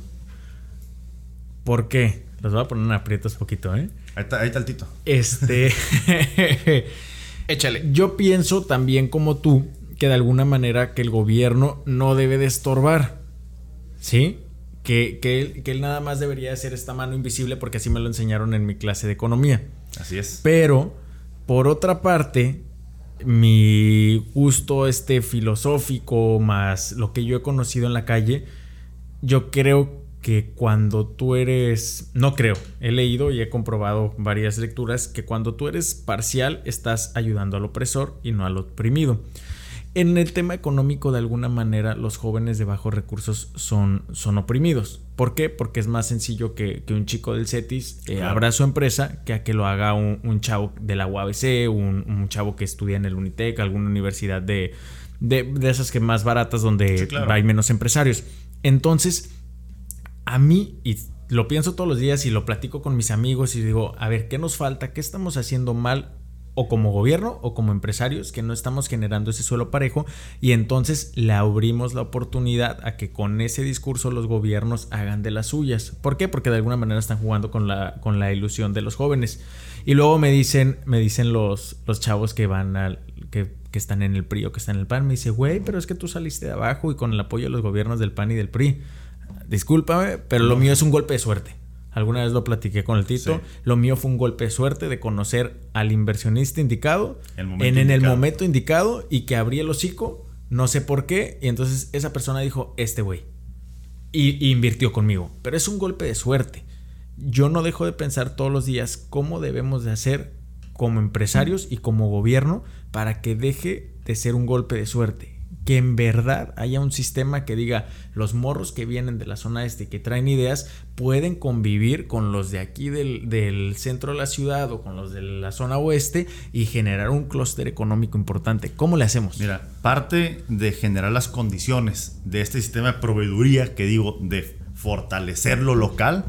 ¿Por qué? Los voy a poner en aprietos poquito, ¿eh? Ahí está, ahí está el tito. Este... Échale. Yo pienso también como tú que de alguna manera que el gobierno no debe de estorbar. ¿Sí? Que, que, él, nada más debería hacer esta mano invisible porque así me lo enseñaron en mi clase de economía. Así es. Pero, por otra parte, mi gusto este filosófico más lo que yo he conocido en la calle, yo creo que cuando tú eres, no creo, he leído y he comprobado varias lecturas que cuando tú eres parcial estás ayudando al opresor y no al oprimido. En el tema económico, de alguna manera, los jóvenes de bajos recursos son, son oprimidos. ¿Por qué? Porque es más sencillo que, un chico del CETIS eh, abra su empresa que a que lo haga un, chavo de la UABC, un, chavo que estudia en el Unitec, alguna universidad de, de, esas que más baratas donde hay menos empresarios. Entonces, a mí, y lo pienso todos los días y lo platico con mis amigos y digo, a ver, ¿qué nos falta? ¿Qué estamos haciendo mal? O como gobierno o como empresarios que no estamos generando ese suelo parejo y entonces le abrimos la oportunidad a que con ese discurso los gobiernos hagan de las suyas. ¿Por qué? Porque de alguna manera están jugando con la, con la ilusión de los jóvenes. Y luego me dicen, me dicen los, los chavos que van al, que, que están en el PRI o que están en el PAN, me dice, güey, pero es que tú saliste de abajo y con el apoyo de los gobiernos del PAN y del PRI discúlpame, pero lo mío es un golpe de suerte. Alguna vez lo platiqué con el Tito. Lo mío fue un golpe de suerte de conocer al inversionista indicado en, el momento indicado y que abrí el hocico, no sé por qué, y entonces esa persona dijo, este güey. Y, y, invirtió conmigo. Pero es un golpe de suerte. Yo no dejo de pensar todos los días cómo debemos de hacer como empresarios y como gobierno para que deje de ser un golpe de suerte que en verdad haya un sistema que diga los morros que vienen de la zona este que traen ideas pueden convivir con los de aquí del, centro de la ciudad o con los de la zona oeste y generar un clúster económico importante. ¿Cómo le hacemos? Mira, parte de generar las condiciones de este sistema de proveeduría que digo de fortalecer lo local,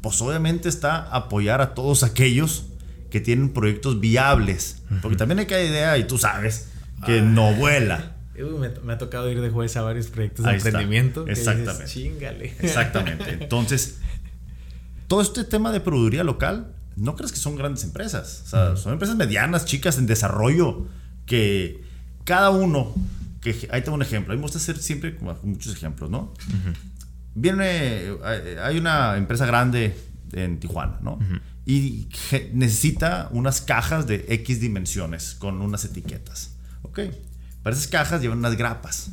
pues obviamente está apoyar a todos aquellos que tienen proyectos viables. Porque también hay que idea, y tú sabes, que no vuela me, ha tocado ir de juez a varios proyectos de emprendimiento. Exactamente. Exactamente. Entonces, todo este tema de produciría local, no crees que son grandes empresas. O sea, son empresas medianas, chicas, en desarrollo, que cada uno, que ahí tengo un ejemplo, a mí me gusta hacer siempre muchos ejemplos, ¿no? Viene, hay una empresa grande en Tijuana, ¿no? Y necesita unas cajas de X dimensiones con unas etiquetas. Ok. Para esas cajas llevan unas grapas.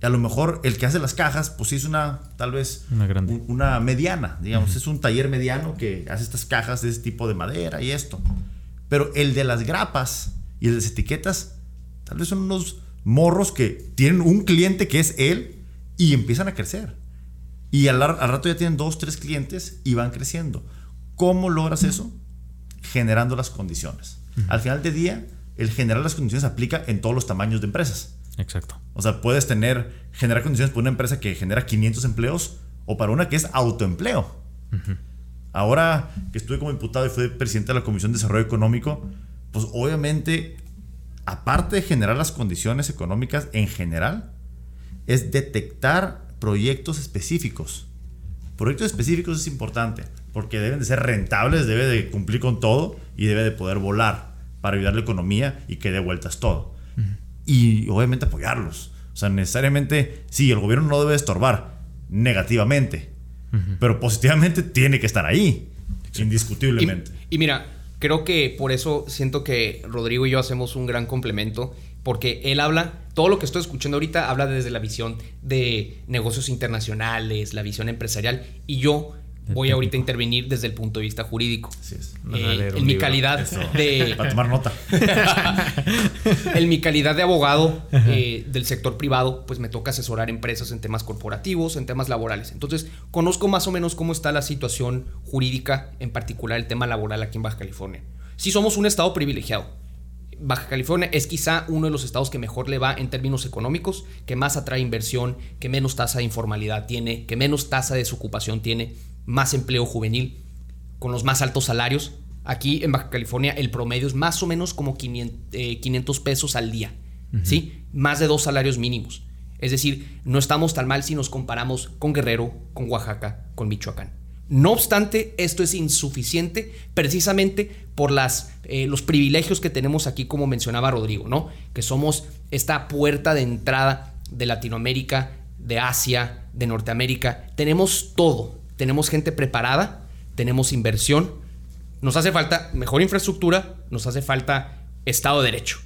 Y a lo mejor el que hace las cajas, pues es una, tal vez, una, grande. una mediana, digamos, es un taller mediano que hace estas cajas de ese tipo de madera y esto. Pero el de las grapas y el de las etiquetas, tal vez son unos morros que tienen un cliente que es él y empiezan a crecer. Y al, al rato ya tienen dos, tres clientes y van creciendo. ¿Cómo logras eso? Generando las condiciones. Al final del día, el generar las condiciones aplica en todos los tamaños de empresas. Exacto. O sea, puedes tener, generar condiciones para una empresa que genera 500 empleos o para una que es autoempleo. Ahora que estuve como diputado y fui presidente de la Comisión de Desarrollo Económico, pues obviamente, aparte de generar las condiciones económicas en general, es detectar proyectos específicos. Proyectos específicos es importante porque deben de ser rentables, debe de cumplir con todo y debe de poder volar para ayudar a la economía y que dé vueltas todo. Y obviamente apoyarlos. O sea, necesariamente, sí, el gobierno no debe estorbar negativamente, pero positivamente tiene que estar ahí, indiscutiblemente. Y, mira, creo que por eso siento que Rodrigo y yo hacemos un gran complemento, porque él habla, todo lo que estoy escuchando ahorita habla desde la visión de negocios internacionales, la visión empresarial, y yo voy ahorita a intervenir desde el punto de vista jurídico. Así es. Eh, en mi calidad de... Para tomar nota. en mi calidad de abogado eh, del sector privado, pues me toca asesorar empresas en temas corporativos, en temas laborales. Entonces, conozco más o menos cómo está la situación jurídica, en particular el tema laboral aquí en Baja California. Sí somos un estado privilegiado. Baja California es quizá uno de los estados que mejor le va en términos económicos, que más atrae inversión, que menos tasa de informalidad tiene, que menos tasa de desocupación tiene más empleo juvenil, con los más altos salarios. Aquí en Baja California el promedio es más o menos como 500, eh, pesos al día, ¿sí? Más de dos salarios mínimos. Es decir, no estamos tan mal si nos comparamos con Guerrero, con Oaxaca, con Michoacán. No obstante, esto es insuficiente precisamente por las, eh, los privilegios que tenemos aquí, como mencionaba Rodrigo, ¿no? Que somos esta puerta de entrada de Latinoamérica, de Asia, de Norteamérica. Tenemos todo, tenemos gente preparada, tenemos inversión, nos hace falta mejor infraestructura, nos hace falta Estado de Derecho.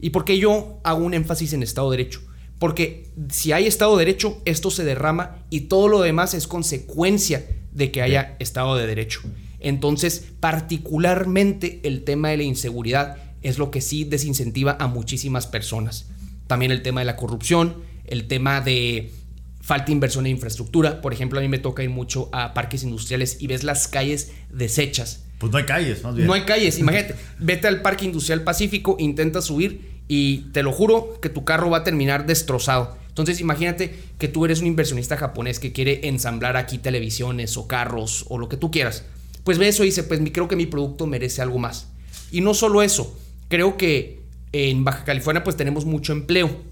¿Y por qué yo hago un énfasis en Estado de Derecho? Porque si hay Estado de Derecho, esto se derrama y todo lo demás es consecuencia de que haya Estado de Derecho. Entonces, particularmente el tema de la inseguridad es lo que sí desincentiva a muchísimas personas. También el tema de la corrupción, el tema de falta inversión en infraestructura. Por ejemplo, a mí me toca ir mucho a parques industriales y ves las calles deshechas. Pues no hay calles, más bien. No hay calles, imagínate. Vete al Parque Industrial Pacífico, intenta subir y te lo juro que tu carro va a terminar destrozado. Entonces imagínate que tú eres un inversionista japonés que quiere ensamblar aquí televisiones o carros o lo que tú quieras. Pues ve eso y dice, pues creo que mi producto merece algo más. Y no solo eso, creo que en Baja California pues tenemos mucho empleo.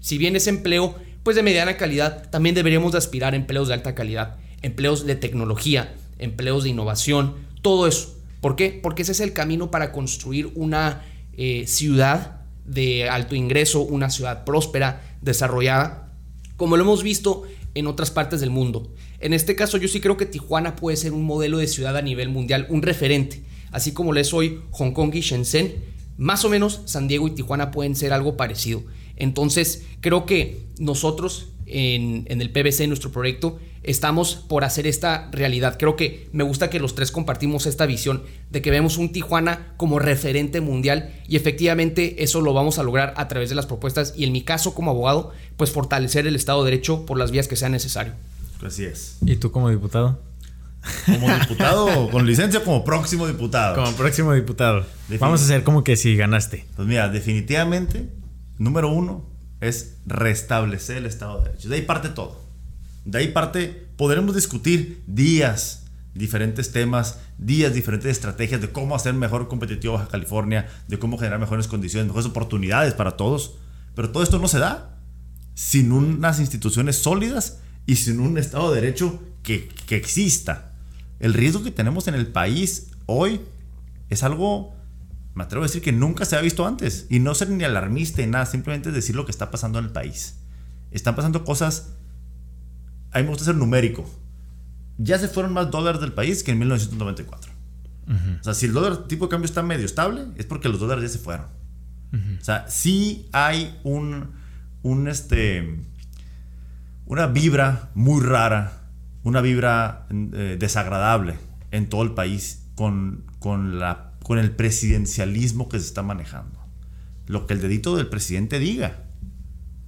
Si bien es empleo pues de mediana calidad, también deberíamos de aspirar a empleos de alta calidad, empleos de tecnología, empleos de innovación, todo eso. ¿Por qué? Porque ese es el camino para construir una eh, ciudad de alto ingreso, una ciudad próspera, desarrollada, como lo hemos visto en otras partes del mundo. En este caso yo sí creo que Tijuana puede ser un modelo de ciudad a nivel mundial, un referente, así como lo es hoy Hong Kong y Shenzhen, más o menos San Diego y Tijuana pueden ser algo parecido. Entonces, creo que nosotros en, el PBC, nuestro proyecto, estamos por hacer esta realidad. Creo que me gusta que los tres compartimos esta visión de que vemos un Tijuana como referente mundial y efectivamente eso lo vamos a lograr a través de las propuestas y en mi caso como abogado, pues fortalecer el Estado de Derecho por las vías que sea necesario. Así es. ¿Y tú como diputado? Como diputado, con licencia como próximo diputado. Como próximo diputado. Vamos a hacer como que si ganaste. Pues mira, definitivamente número uno es restablecer el Estado de Derecho. De ahí parte todo. De ahí parte, podremos discutir días diferentes temas, días, diferentes estrategias de cómo hacer mejor competitivo Baja California, de cómo generar mejores condiciones, mejores oportunidades para todos. Pero todo esto no se da sin unas instituciones sólidas y sin un Estado de Derecho que, que exista. El riesgo que tenemos en el país hoy es algo me atrevo a decir que nunca se ha visto antes. Y no ser ni alarmista ni nada, simplemente decir lo que está pasando en el país. Están pasando cosas. A mí me gusta ser numérico. Ya se fueron más dólares del país que en 1994. O sea, si el dólar tipo de cambio está medio estable, es porque los dólares ya se fueron. O sea, sí hay un, un este, una vibra muy rara, una vibra eh, desagradable en todo el país con, con la con el presidencialismo que se está manejando. Lo que el dedito del presidente diga.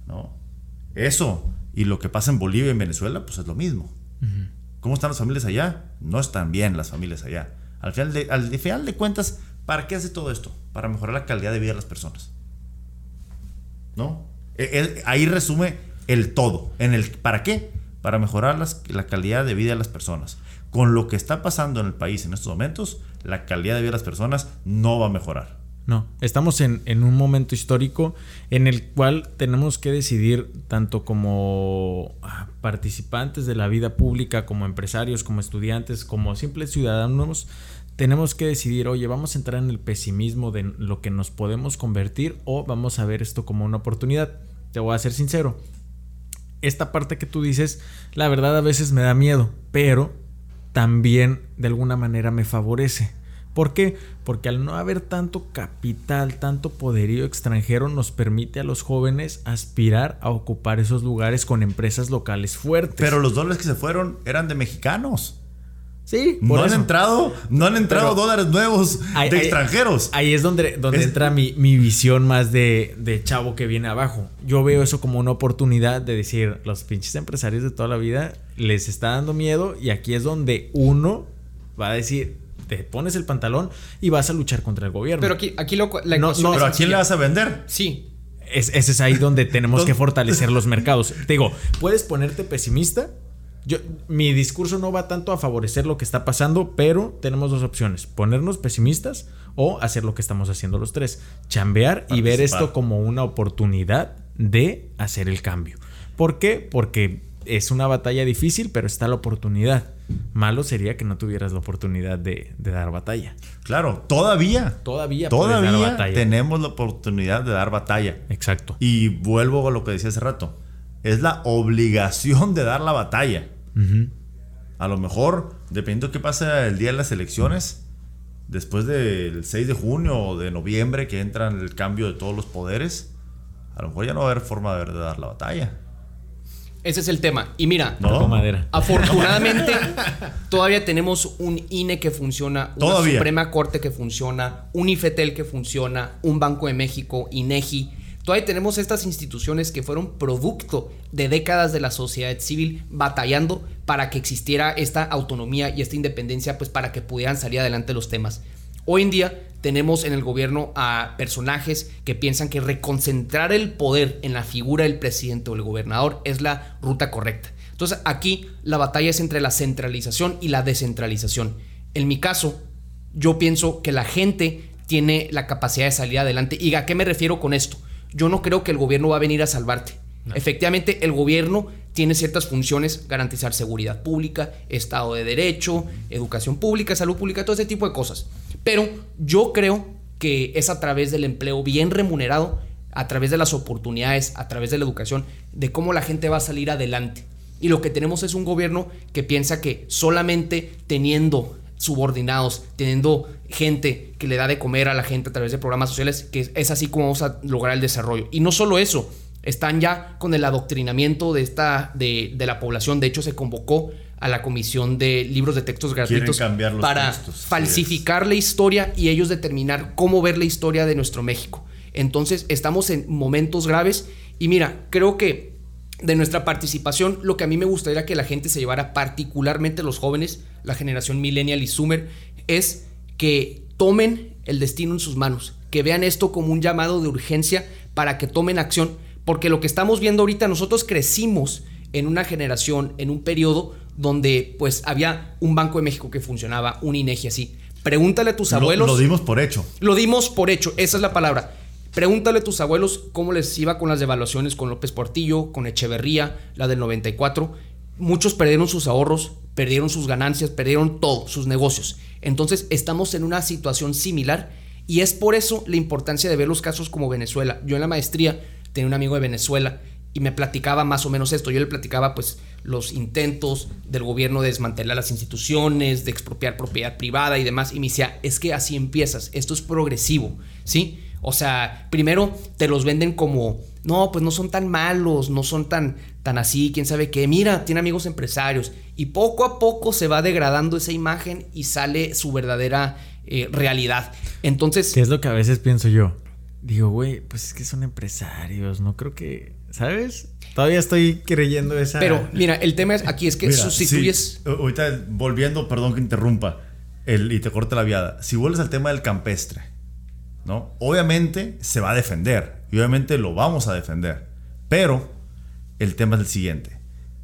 ¿no? Eso y lo que pasa en Bolivia y en Venezuela, pues es lo mismo. ¿Cómo están las familias allá? No están bien las familias allá. Al final, de, al final de cuentas, ¿para qué hace todo esto? Para mejorar la calidad de vida de las personas. ¿No? E, e, ahí resume el todo. En el, ¿Para qué? Para mejorar la calidad de vida de las personas. Con lo que está pasando en el país en estos momentos, la calidad de vida de las personas no va a mejorar. No, estamos en, un momento histórico en el cual tenemos que decidir, tanto como ah, participantes de la vida pública, como empresarios, como estudiantes, como simples ciudadanos, tenemos que decidir, oye, vamos a entrar en el pesimismo de lo que nos podemos convertir o vamos a ver esto como una oportunidad. Te voy a ser sincero, esta parte que tú dices, la verdad a veces me da miedo, pero también de alguna manera me favorece. ¿Por qué? Porque al no haber tanto capital, tanto poderío extranjero, nos permite a los jóvenes aspirar a ocupar esos lugares con empresas locales fuertes. Pero los dólares que se fueron eran de mexicanos. Sí, no han entrado, no han entrado dólares nuevos de extranjeros. Ahí es donde, donde entra mi, visión más de, de, chavo que viene abajo. Yo veo eso como una oportunidad de decir, los pinches empresarios de toda la vida les está dando miedo y aquí es donde uno va a decir, te pones el pantalón y vas a luchar contra el gobierno. Pero aquí, aquí lo, la no, no, pero ¿a quién le vas a vender? Sí. Es, ese es ahí donde tenemos que fortalecer los mercados. Te digo, puedes ponerte pesimista yo, mi discurso no va tanto a favorecer lo que está pasando, pero tenemos dos opciones: ponernos pesimistas o hacer lo que estamos haciendo los tres, chambear y ver esto como una oportunidad de hacer el cambio. ¿Por qué? Porque es una batalla difícil, pero está la oportunidad. Malo sería que no tuvieras la oportunidad de, dar batalla. Claro, todavía. Todavía. Todavía tenemos la oportunidad de dar batalla. Exacto. Y vuelvo a lo que decía hace rato es la obligación de dar la batalla. A lo mejor, dependiendo de qué pasa el día de las elecciones, después del 6 de junio o de noviembre que entra el cambio de todos los poderes, a lo mejor ya no va a haber forma de dar la batalla. Ese es el tema. Y mira, no. madera. afortunadamente todavía tenemos un INE que funciona, una Suprema Corte que funciona, un IFETEL que funciona, un Banco de México, INEGI. Todavía tenemos estas instituciones que fueron producto de décadas de la sociedad civil batallando para que existiera esta autonomía y esta independencia, pues para que pudieran salir adelante los temas. Hoy en día tenemos en el gobierno a personajes que piensan que reconcentrar el poder en la figura del presidente o el gobernador es la ruta correcta. Entonces aquí la batalla es entre la centralización y la descentralización. En mi caso, yo pienso que la gente tiene la capacidad de salir adelante. ¿Y a qué me refiero con esto? Yo no creo que el gobierno va a venir a salvarte. Efectivamente, el gobierno tiene ciertas funciones, garantizar seguridad pública, Estado de Derecho, educación pública, salud pública, todo ese tipo de cosas. Pero yo creo que es a través del empleo bien remunerado, a través de las oportunidades, a través de la educación, de cómo la gente va a salir adelante. Y lo que tenemos es un gobierno que piensa que solamente teniendo subordinados, teniendo gente que le da de comer a la gente a través de programas sociales, que es así como vamos a lograr el desarrollo. Y no solo eso, están ya con el adoctrinamiento de, esta, de, la población. De hecho, se convocó a la comisión de libros de textos gratuitos para falsificar la historia y ellos determinar cómo ver la historia de nuestro México. Entonces, estamos en momentos graves y mira, creo que de nuestra participación, lo que a mí me gustaría que la gente se llevara, particularmente los jóvenes, la generación millennial y Sumer, es que tomen el destino en sus manos, que vean esto como un llamado de urgencia para que tomen acción porque lo que estamos viendo ahorita, nosotros crecimos en una generación, en un periodo donde pues había un Banco de México que funcionaba, un INEGI así. Pregúntale a tus abuelos. Lo, dimos por hecho. Lo dimos por hecho, esa es la palabra. Pregúntale a tus abuelos cómo les iba con las devaluaciones con López Portillo, con Echeverría, la del 94. Muchos perdieron sus ahorros, perdieron sus ganancias, perdieron todo, sus negocios. Entonces estamos en una situación similar y es por eso la importancia de ver los casos como Venezuela. Yo en la maestría tenía un amigo de Venezuela y me platicaba más o menos esto. Yo le platicaba pues los intentos del gobierno de desmantelar las instituciones, de expropiar propiedad privada y demás. Y me decía, es que así empiezas, esto es progresivo, ¿sí? O sea, primero te los venden como, no, pues no son tan malos, no son tan, tan así, quién sabe qué. Mira, tiene amigos empresarios. Y poco a poco se va degradando esa imagen y sale su verdadera eh, realidad. Entonces... ¿Qué es lo que a veces pienso yo? digo, güey, pues es que son empresarios, no creo que, ¿sabes? Todavía estoy creyendo esa. Pero mira, el tema es aquí es que sustituyes. ahorita volviendo, perdón que interrumpa el, y te corte la viada. Si vuelves al tema del campestre, ¿no? Obviamente se va a defender y obviamente lo vamos a defender. Pero el tema es el siguiente.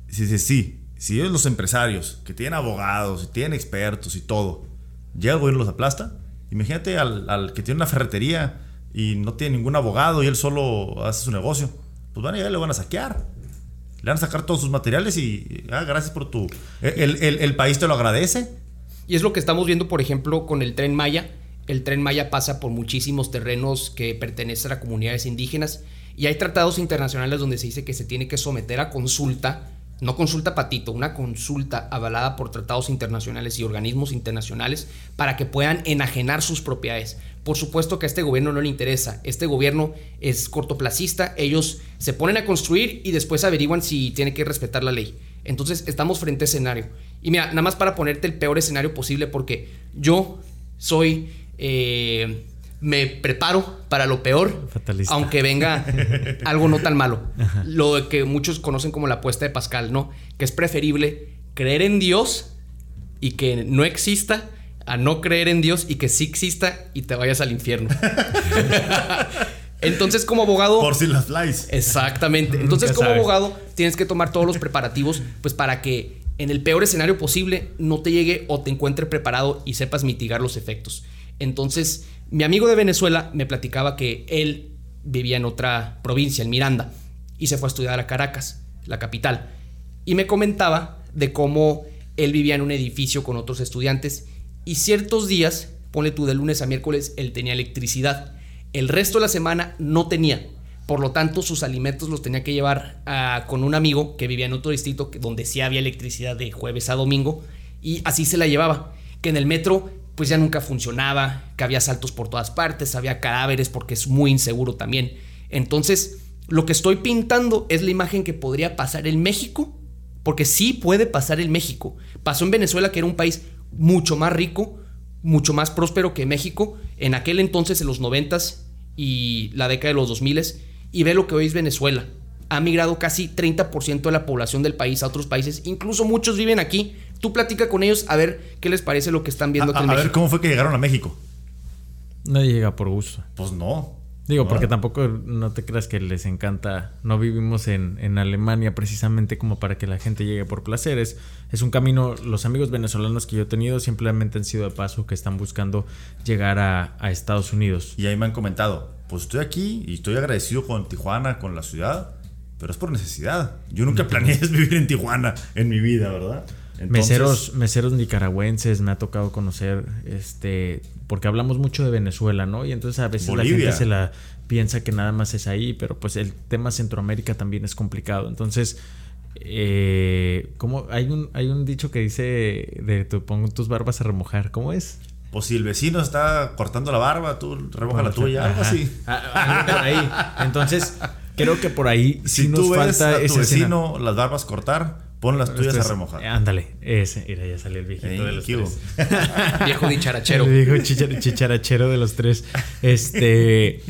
Si, si, sí, si ellos los empresarios que tienen abogados y tienen expertos y todo, llega el gobierno los aplasta, imagínate al, al que tiene una ferretería y no tiene ningún abogado y él solo hace su negocio, pues van a llegar y le van a saquear. Le van a sacar todos sus materiales y, ah, gracias por tu... El, país te lo agradece. Y es lo que estamos viendo, por ejemplo, con el tren Maya. El tren Maya pasa por muchísimos terrenos que pertenecen a comunidades indígenas y hay tratados internacionales donde se dice que se tiene que someter a consulta no consulta patito, una consulta avalada por tratados internacionales y organismos internacionales para que puedan enajenar sus propiedades. Por supuesto que a este gobierno no le interesa, este gobierno es cortoplacista, ellos se ponen a construir y después averiguan si tiene que respetar la ley. Entonces estamos frente a escenario. Y mira, nada más para ponerte el peor escenario posible porque yo soy... Eh, me preparo para lo peor, aunque venga algo no tan malo. Lo que muchos conocen como la apuesta de Pascal, ¿no? Que es preferible creer en Dios y que no exista a no creer en Dios y que sí exista y te vayas al infierno. Entonces, como abogado. Por si las flies. Exactamente. Entonces, como abogado, tienes que tomar todos los preparativos, pues para que en el peor escenario posible no te llegue o te encuentre preparado y sepas mitigar los efectos. Entonces, mi amigo de Venezuela me platicaba que él vivía en otra provincia, en Miranda, y se fue a estudiar a Caracas, la capital. Y me comentaba de cómo él vivía en un edificio con otros estudiantes y ciertos días, ponle tú de lunes a miércoles, él tenía electricidad. El resto de la semana no tenía. Por lo tanto, sus alimentos los tenía que llevar con un amigo que vivía en otro distrito donde sí había electricidad de jueves a domingo y así se la llevaba. Que en el metro pues ya nunca funcionaba, que había saltos por todas partes, había cadáveres porque es muy inseguro también. Entonces, lo que estoy pintando es la imagen que podría pasar en México, porque sí puede pasar en México. Pasó en Venezuela, que era un país mucho más rico, mucho más próspero que México, en aquel entonces, en los noventas y la década de los 2000 y ve lo que hoy es Venezuela. Ha migrado casi 30% de la población del país a otros países, incluso muchos viven aquí. Tú platica con ellos a ver qué les parece lo que están viendo a, aquí en a ver cómo fue que llegaron a México. Nadie llega por gusto. Pues no. Digo, porque tampoco no te creas que les encanta. No vivimos en, en, Alemania precisamente como para que la gente llegue por placeres. Es un camino. Los amigos venezolanos que yo he tenido simplemente han sido de paso que están buscando llegar a, a Estados Unidos. Y ahí me han comentado: Pues estoy aquí y estoy agradecido con Tijuana, con la ciudad, pero es por necesidad. Yo nunca planeé vivir en Tijuana en mi vida, ¿verdad? Meseros, meseros nicaragüenses me ha tocado conocer, este, porque hablamos mucho de Venezuela, ¿no? Y entonces a veces la gente se la piensa que nada más es ahí, pero pues el tema Centroamérica también es complicado. Entonces, eh, ¿cómo? Hay un, hay un dicho que dice de tu, pon tus barbas a remojar, ¿cómo es? Pues si el vecino está cortando la barba, tú remoja la tuya, algo así. Ah, por ahí. Entonces, creo que por ahí si nos tú falta ves a tu vecino las barbas cortar, Pon las tuyas a remojar. Ándale, ese. Mira, ya salió el viejito de los tres. viejo dicharachero. El viejo chicharachero de los tres. Este.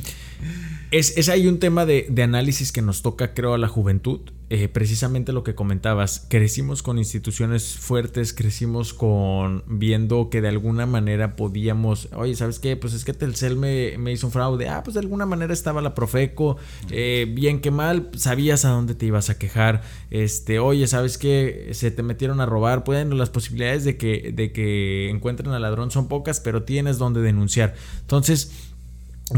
Es, es ahí un tema de, de, análisis que nos toca, creo, a la juventud. Eh, precisamente lo que comentabas, crecimos con instituciones fuertes, crecimos con viendo que de alguna manera podíamos, oye, ¿sabes qué? Pues es que Telcel me, me hizo un fraude. Ah, pues de alguna manera estaba la Profeco, eh, bien que mal, sabías a dónde te ibas a quejar. Este, oye, ¿sabes qué? Se te metieron a robar. Pueden, las posibilidades de que, de que encuentren al ladrón son pocas, pero tienes donde denunciar. Entonces,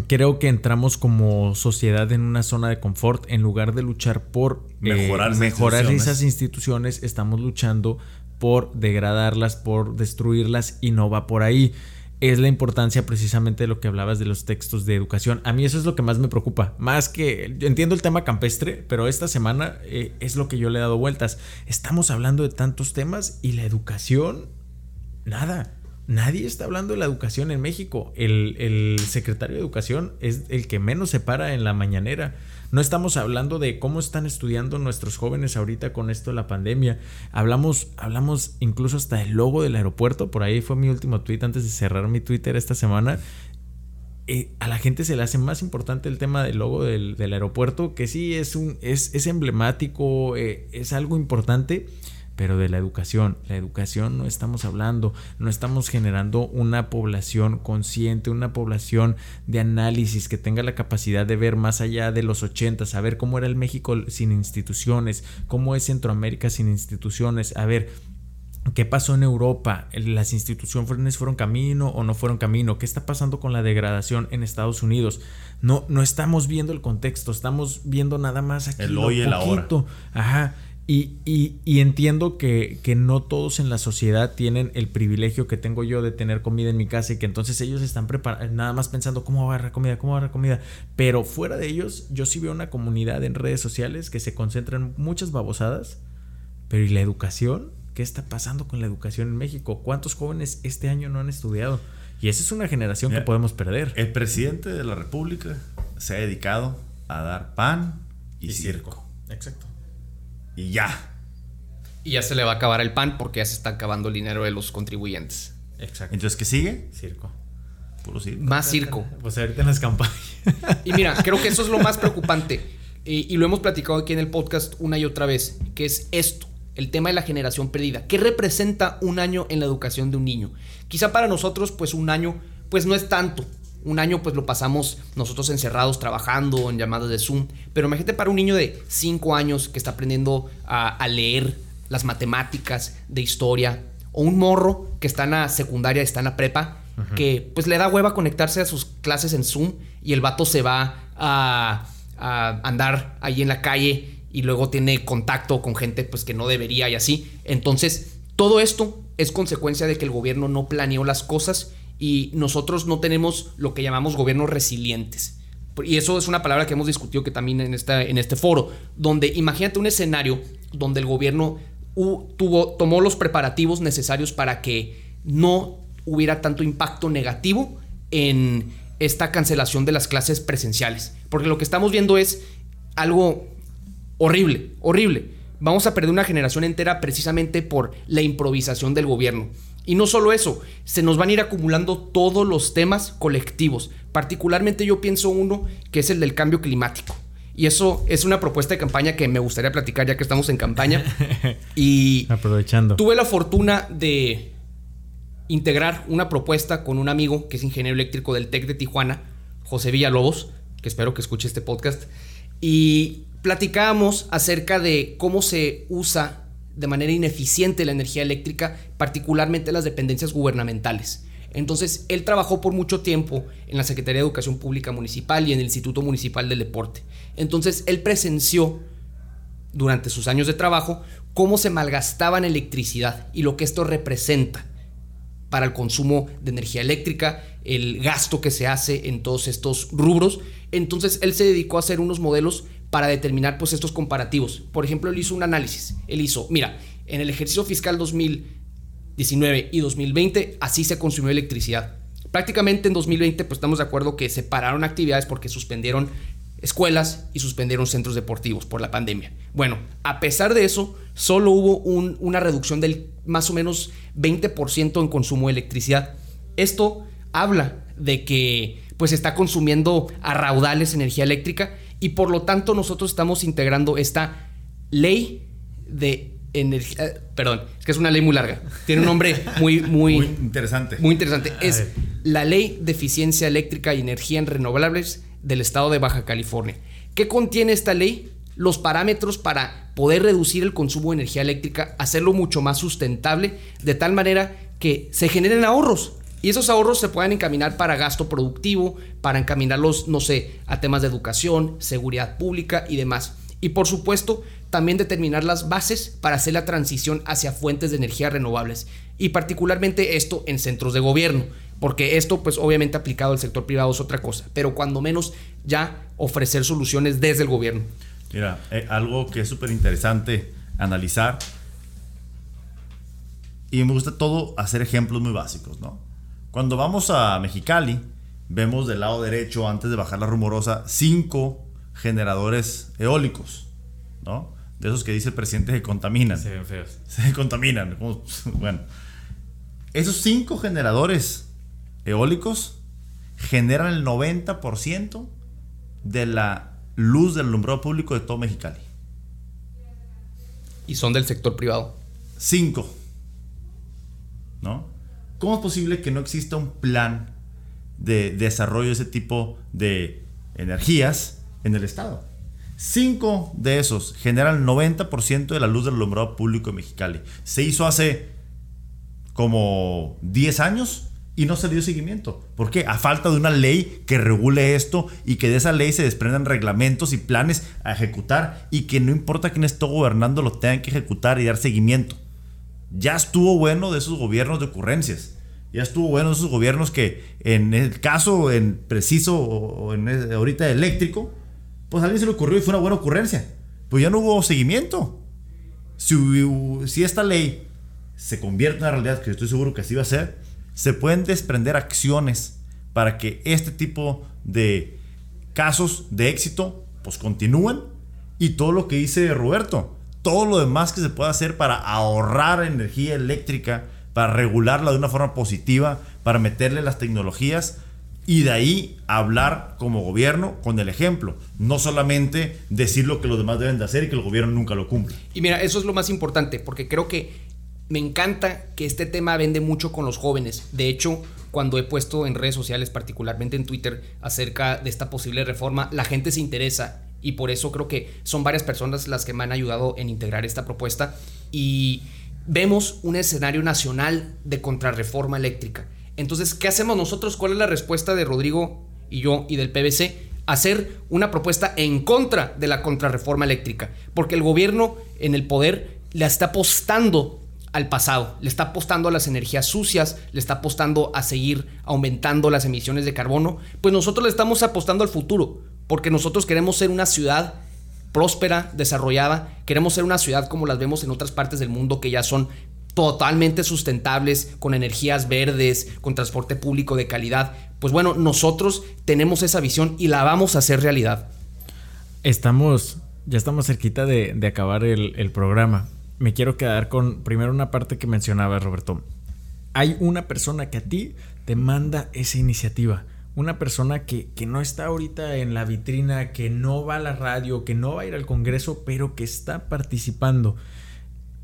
creo que entramos como sociedad en una zona de confort en lugar de luchar por mejorar, eh, esas instituciones estamos luchando por degradarlas por destruirlas y no va por ahí es la importancia precisamente de lo que hablabas de los textos de educación. A mí eso es lo que más me preocupa. Más que, yo entiendo el tema campestre, pero esta semana eh, es lo que yo le he dado vueltas. Estamos hablando de tantos temas y la educación, nada. Nadie está hablando de la educación en México. El, secretario de Educación es el que menos se para en la mañanera. No estamos hablando de cómo están estudiando nuestros jóvenes ahorita con esto de la pandemia. Hablamos, hablamos incluso hasta del logo del aeropuerto. Por ahí fue mi último tweet antes de cerrar mi Twitter esta semana. Eh, a la gente se le hace más importante el tema del logo del, aeropuerto, que sí es, un, es, es emblemático, eh, es algo importante pero de la educación. La educación no estamos hablando, no estamos generando una población consciente, una población de análisis que tenga la capacidad de ver más allá de los 80, saber cómo era el México sin instituciones, cómo es Centroamérica sin instituciones, a ver. ¿Qué pasó en Europa? ¿Las instituciones fueron camino o no fueron camino? ¿Qué está pasando con la degradación en Estados Unidos? No, no estamos viendo el contexto, estamos viendo nada más aquí. El hoy y la hora. Ajá. Y, y, entiendo que, que, no todos en la sociedad tienen el privilegio que tengo yo de tener comida en mi casa y que entonces ellos están preparados, nada más pensando cómo va a agarrar comida, cómo va a agarrar comida. Pero fuera de ellos, yo sí veo una comunidad en redes sociales que se concentra en muchas babosadas. Pero ¿y la educación? ¿Qué está pasando con la educación en México? ¿Cuántos jóvenes este año no han estudiado? Y esa es una generación que podemos perder. El presidente de la República se ha dedicado a dar pan y, circo. Exacto y ya. Y ya se le va a acabar el pan porque ya se está acabando el dinero de los contribuyentes. Exacto. Entonces, ¿qué sigue? Circo. Puro circo. Más circo. Pues ahorita en las campañas. Y mira, creo que eso es lo más preocupante. Y, y, lo hemos platicado aquí en el podcast una y otra vez, que es esto, el tema de la generación perdida. ¿Qué representa un año en la educación de un niño? Quizá para nosotros, pues un año, pues no es tanto. Un año pues lo pasamos nosotros encerrados trabajando en llamadas de Zoom. Pero imagínate para un niño de 5 años que está aprendiendo a, leer las matemáticas de historia. O un morro que está en la secundaria, está en la prepa, que pues le da hueva conectarse a sus clases en Zoom y el vato se va a, a andar ahí en la calle y luego tiene contacto con gente pues que no debería y así. Entonces, todo esto es consecuencia de que el gobierno no planeó las cosas y nosotros no tenemos lo que llamamos gobiernos resilientes. Y eso es una palabra que hemos discutido que también en, esta, en este foro, donde imagínate un escenario donde el gobierno tuvo, tomó los preparativos necesarios para que no hubiera tanto impacto negativo en esta cancelación de las clases presenciales. Porque lo que estamos viendo es algo horrible, horrible. Vamos a perder una generación entera precisamente por la improvisación del gobierno. Y no solo eso, se nos van a ir acumulando todos los temas colectivos. Particularmente yo pienso uno que es el del cambio climático. Y eso es una propuesta de campaña que me gustaría platicar ya que estamos en campaña. y aprovechando. Tuve la fortuna de integrar una propuesta con un amigo que es ingeniero eléctrico del TEC de Tijuana, José Villalobos, que espero que escuche este podcast. Y platicábamos acerca de cómo se usa de manera ineficiente la energía eléctrica, particularmente las dependencias gubernamentales. Entonces, él trabajó por mucho tiempo en la Secretaría de Educación Pública Municipal y en el Instituto Municipal del Deporte. Entonces, él presenció durante sus años de trabajo cómo se malgastaba en electricidad y lo que esto representa para el consumo de energía eléctrica, el gasto que se hace en todos estos rubros. Entonces, él se dedicó a hacer unos modelos para determinar pues estos comparativos. Por ejemplo, él hizo un análisis. Él hizo, mira, en el ejercicio fiscal 2019 y 2020 así se consumió electricidad. Prácticamente en 2020 pues estamos de acuerdo que separaron actividades porque suspendieron escuelas y suspendieron centros deportivos por la pandemia. Bueno, a pesar de eso, solo hubo una reducción del más o menos 20% en consumo de electricidad. Esto habla de que pues está consumiendo a raudales energía eléctrica y por lo tanto nosotros estamos integrando esta ley de energía, eh, perdón, es que es una ley muy larga, tiene un nombre muy, muy, interesante. Muy interesante. Es la ley de eficiencia eléctrica y energía en renovables del estado de Baja California. ¿Qué contiene esta ley? Los parámetros para poder reducir el consumo de energía eléctrica, hacerlo mucho más sustentable, de tal manera que se generen ahorros. Y esos ahorros se puedan encaminar para gasto productivo, para encaminarlos, no sé, a temas de educación, seguridad pública y demás. Y por supuesto, también determinar las bases para hacer la transición hacia fuentes de energía renovables. Y particularmente esto en centros de gobierno. Porque esto, pues obviamente aplicado al sector privado es otra cosa. Pero cuando menos ya ofrecer soluciones desde el gobierno. Mira, eh, algo que es súper interesante analizar. Y me gusta todo hacer ejemplos muy básicos, ¿no? Cuando vamos a Mexicali, vemos del lado derecho, antes de bajar la rumorosa, cinco generadores eólicos, ¿no? De esos que dice el presidente que contaminan. Se ven feos. Se contaminan. Bueno, esos cinco generadores eólicos generan el 90% de la luz del alumbrado público de todo Mexicali. Y son del sector privado. Cinco. ¿No? ¿Cómo es posible que no exista un plan de desarrollo de ese tipo de energías en el Estado? Cinco de esos generan el 90% de la luz del alumbrado público de Mexicali. Se hizo hace como 10 años y no se dio seguimiento. ¿Por qué? A falta de una ley que regule esto y que de esa ley se desprendan reglamentos y planes a ejecutar y que no importa quién esté gobernando lo tengan que ejecutar y dar seguimiento. Ya estuvo bueno de esos gobiernos de ocurrencias. Ya estuvo bueno de esos gobiernos que en el caso en preciso o en ahorita eléctrico, pues a alguien se le ocurrió y fue una buena ocurrencia. Pues ya no hubo seguimiento. Si, si esta ley se convierte en una realidad, que estoy seguro que así va a ser, se pueden desprender acciones para que este tipo de casos de éxito pues continúen y todo lo que dice Roberto, todo lo demás que se pueda hacer para ahorrar energía eléctrica, para regularla de una forma positiva, para meterle las tecnologías y de ahí hablar como gobierno con el ejemplo, no solamente decir lo que los demás deben de hacer y que el gobierno nunca lo cumple. Y mira, eso es lo más importante, porque creo que me encanta que este tema vende mucho con los jóvenes. De hecho, cuando he puesto en redes sociales, particularmente en Twitter, acerca de esta posible reforma, la gente se interesa y por eso creo que son varias personas las que me han ayudado en integrar esta propuesta y vemos un escenario nacional de contrarreforma eléctrica. Entonces, ¿qué hacemos nosotros? ¿Cuál es la respuesta de Rodrigo y yo y del PBC? Hacer una propuesta en contra de la contrarreforma eléctrica, porque el gobierno en el poder le está apostando al pasado, le está apostando a las energías sucias, le está apostando a seguir aumentando las emisiones de carbono, pues nosotros le estamos apostando al futuro, porque nosotros queremos ser una ciudad próspera, desarrollada, queremos ser una ciudad como las vemos en otras partes del mundo que ya son totalmente sustentables, con energías verdes, con transporte público de calidad. Pues bueno, nosotros tenemos esa visión y la vamos a hacer realidad. Estamos, ya estamos cerquita de, acabar el, programa. Me quiero quedar con primero una parte que mencionaba Roberto. Hay una persona que a ti te manda esa iniciativa una persona que, que, no está ahorita en la vitrina, que no va a la radio, que no va a ir al Congreso, pero que está participando.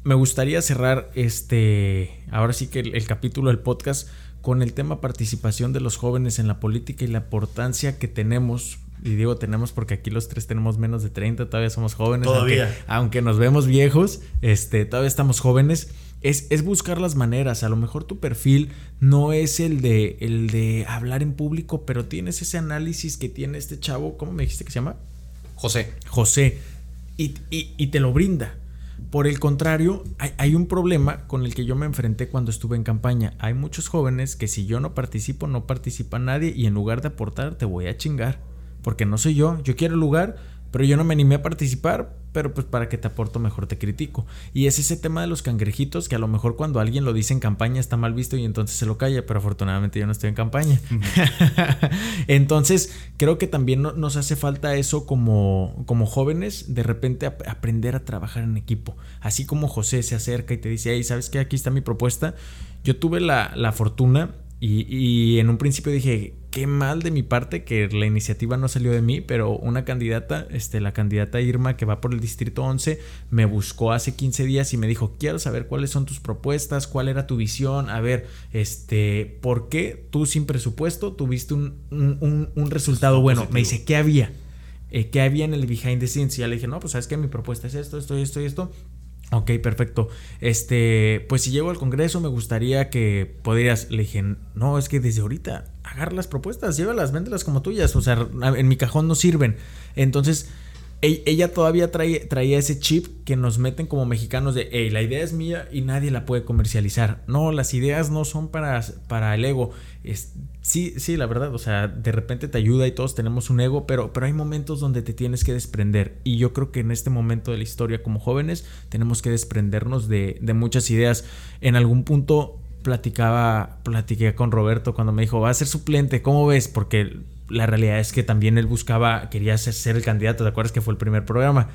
Me gustaría cerrar este, ahora sí que el, capítulo del podcast con el tema participación de los jóvenes en la política y la importancia que tenemos y digo tenemos porque aquí los tres tenemos menos de 30, todavía somos jóvenes. Todavía. Aunque, aunque, nos vemos viejos, este, todavía estamos jóvenes es, buscar las maneras. A lo mejor tu perfil no es el de, el de hablar en público, pero tienes ese análisis que tiene este chavo, ¿cómo me dijiste que se llama? José. José. Y, y, te lo brinda. Por el contrario, hay, hay, un problema con el que yo me enfrenté cuando estuve en campaña. Hay muchos jóvenes que si yo no participo, no participa nadie y en lugar de aportar, te voy a chingar. Porque no soy yo. Yo quiero el lugar, pero yo no me animé a participar pero pues para que te aporto mejor te critico. Y es ese tema de los cangrejitos que a lo mejor cuando alguien lo dice en campaña está mal visto y entonces se lo calla, pero afortunadamente yo no estoy en campaña. entonces creo que también nos hace falta eso como, como jóvenes, de repente aprender a trabajar en equipo. Así como José se acerca y te dice, hey, ¿sabes qué? Aquí está mi propuesta. Yo tuve la, la fortuna y, y en un principio dije, qué mal de mi parte que la iniciativa no salió de mí, pero una candidata, este, la candidata Irma que va por el distrito 11, me buscó hace 15 días y me dijo, quiero saber cuáles son tus propuestas, cuál era tu visión, a ver, este, ¿por qué tú sin presupuesto tuviste un, un, resultado bueno? Me dice, ¿qué había? Eh, ¿Qué había en el behind the scenes? Y ya le dije, no, pues sabes que mi propuesta es esto, esto, esto y esto. Ok, perfecto. Este, pues si llego al Congreso me gustaría que podrías. Le dije, no, es que desde ahorita agarra las propuestas, llévalas, véndelas como tuyas. O sea, en mi cajón no sirven. Entonces, ella todavía trae, traía ese chip que nos meten como mexicanos de, hey, la idea es mía y nadie la puede comercializar. No, las ideas no son para, para el ego. Es, sí, sí, la verdad, o sea, de repente te ayuda y todos tenemos un ego, pero, pero hay momentos donde te tienes que desprender. Y yo creo que en este momento de la historia como jóvenes tenemos que desprendernos de, de muchas ideas. En algún punto platicaba, platiqué con Roberto cuando me dijo, va a ser suplente, ¿cómo ves? Porque la realidad es que también él buscaba, quería ser, el candidato, ¿te acuerdas que fue el primer programa?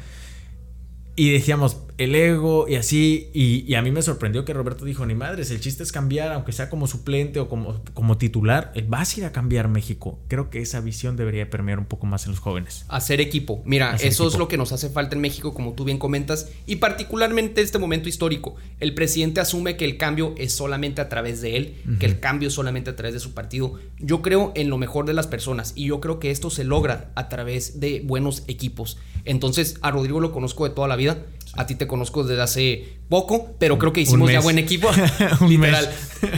Y decíamos, el ego y así, y, a mí me sorprendió que Roberto dijo, ni madres, el chiste es cambiar, aunque sea como suplente o como, como titular, eh, vas a ir a cambiar México. Creo que esa visión debería permear un poco más en los jóvenes. Hacer equipo. Mira, eso es lo que nos hace falta en México, como tú bien comentas, y particularmente este momento histórico. El presidente asume que el cambio es solamente a través de él, que el cambio es solamente a través de su partido. Yo creo en lo mejor de las personas y yo creo que esto se logra a través de buenos equipos. Entonces, a Rodrigo lo conozco de toda la vida a ti te conozco desde hace poco, pero creo que hicimos ya buen equipo. literal.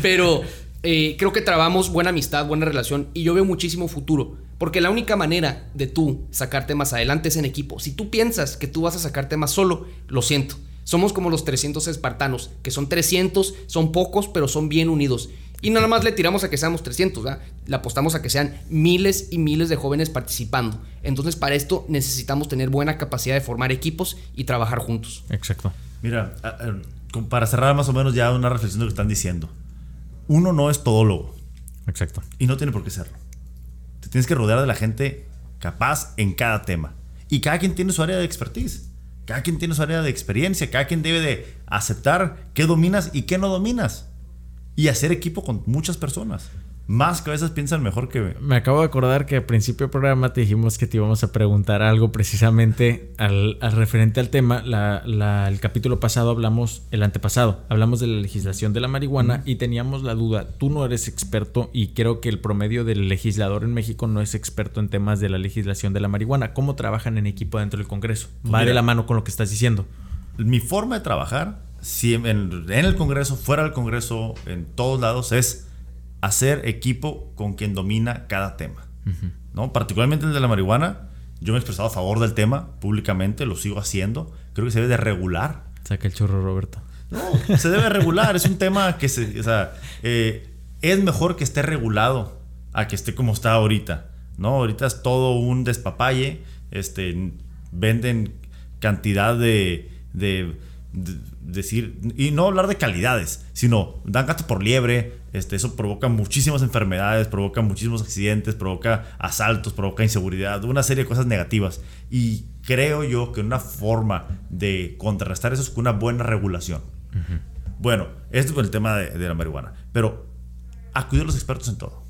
Pero eh, creo que trabamos buena amistad, buena relación y yo veo muchísimo futuro. Porque la única manera de tú sacarte más adelante es en equipo. Si tú piensas que tú vas a sacarte más solo, lo siento. Somos como los 300 espartanos, que son 300, son pocos, pero son bien unidos. Y nada más le tiramos a que seamos 300, ¿verdad? Le apostamos a que sean miles y miles de jóvenes participando. Entonces, para esto necesitamos tener buena capacidad de formar equipos y trabajar juntos. Exacto. Mira, para cerrar más o menos ya una reflexión de lo que están diciendo. Uno no es todólogo. Exacto. Y no tiene por qué serlo. Te tienes que rodear de la gente capaz en cada tema. Y cada quien tiene su área de expertise. Cada quien tiene su área de experiencia. Cada quien debe de aceptar qué dominas y qué no dominas y hacer equipo con muchas personas. Más que a veces piensan mejor que... Me acabo de acordar que al principio del programa te dijimos que te íbamos a preguntar algo precisamente al, referente al tema. el capítulo pasado hablamos, el antepasado, hablamos de la legislación de la marihuana y teníamos la duda, tú no eres experto y creo que el promedio del legislador en México no es experto en temas de la legislación de la marihuana. ¿Cómo trabajan en equipo dentro del Congreso? Va de la mano con lo que estás diciendo. Mi forma de trabajar si en, el Congreso, fuera del Congreso, en todos lados, es hacer equipo con quien domina cada tema. ¿no? Particularmente el de la marihuana, yo me he expresado a favor del tema públicamente, lo sigo haciendo. Creo que se debe de regular. Saca el chorro, Roberto. No, se debe regular. es un tema que se, o sea, eh, es mejor que esté regulado a que esté como está ahorita. ¿no? Ahorita es todo un despapalle. Este, venden cantidad de decir, y no hablar de calidades, sino dan gato por liebre, este, eso provoca muchísimas enfermedades, provoca muchísimos accidentes, provoca asaltos, provoca inseguridad, una serie de cosas negativas. Y creo yo que una forma de contrarrestar eso es con una buena regulación. Bueno, esto es el tema de, de la marihuana, pero acudir a los expertos en todo,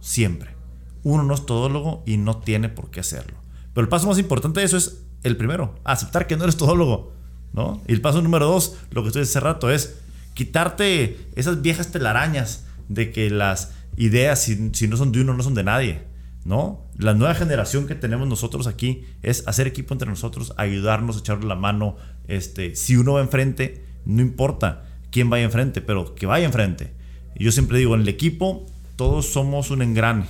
siempre. Uno no es todólogo y no tiene por qué hacerlo. Pero el paso más importante de eso es el primero, aceptar que no eres todólogo. ¿no? Y el paso número dos, lo que estoy hace rato, es quitarte esas viejas telarañas de que las ideas, si, no son de uno, no son de nadie. ¿no? La nueva generación que tenemos nosotros aquí es hacer equipo entre nosotros, ayudarnos, echarle la mano. Este, si uno va enfrente, no importa quién vaya enfrente, pero que vaya enfrente. Yo siempre digo, en el equipo todos somos un engrane.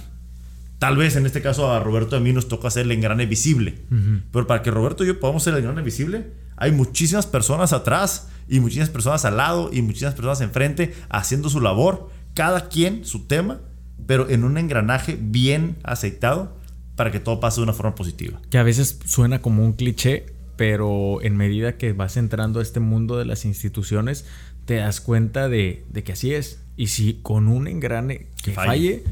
Tal vez en este caso a Roberto y a mí nos toca hacer el engrane visible. Pero para que Roberto y yo podamos ser el engrane visible, hay muchísimas personas atrás y muchísimas personas al lado y muchísimas personas enfrente haciendo su labor, cada quien su tema, pero en un engranaje bien aceitado para que todo pase de una forma positiva. Que a veces suena como un cliché, pero en medida que vas entrando a este mundo de las instituciones, te das cuenta de, que así es. Y si con un engrane que falle,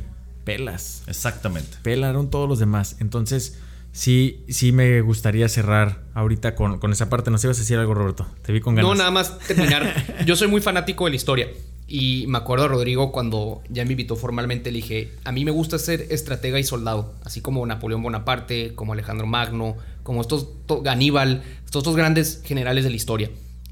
pelas. Exactamente. Pelaron todos los demás. Entonces, sí, sí me gustaría cerrar ahorita con, esa parte. ¿Nos ibas a decir algo, Roberto? Te vi con ganas. No, nada más terminar. Yo soy muy fanático de la historia. Y me acuerdo a Rodrigo cuando ya me invitó formalmente, le dije, a mí me gusta ser estratega y soldado, así como Napoleón Bonaparte, como Alejandro Magno, como estos Ganíbal, estos, estos grandes generales de la historia.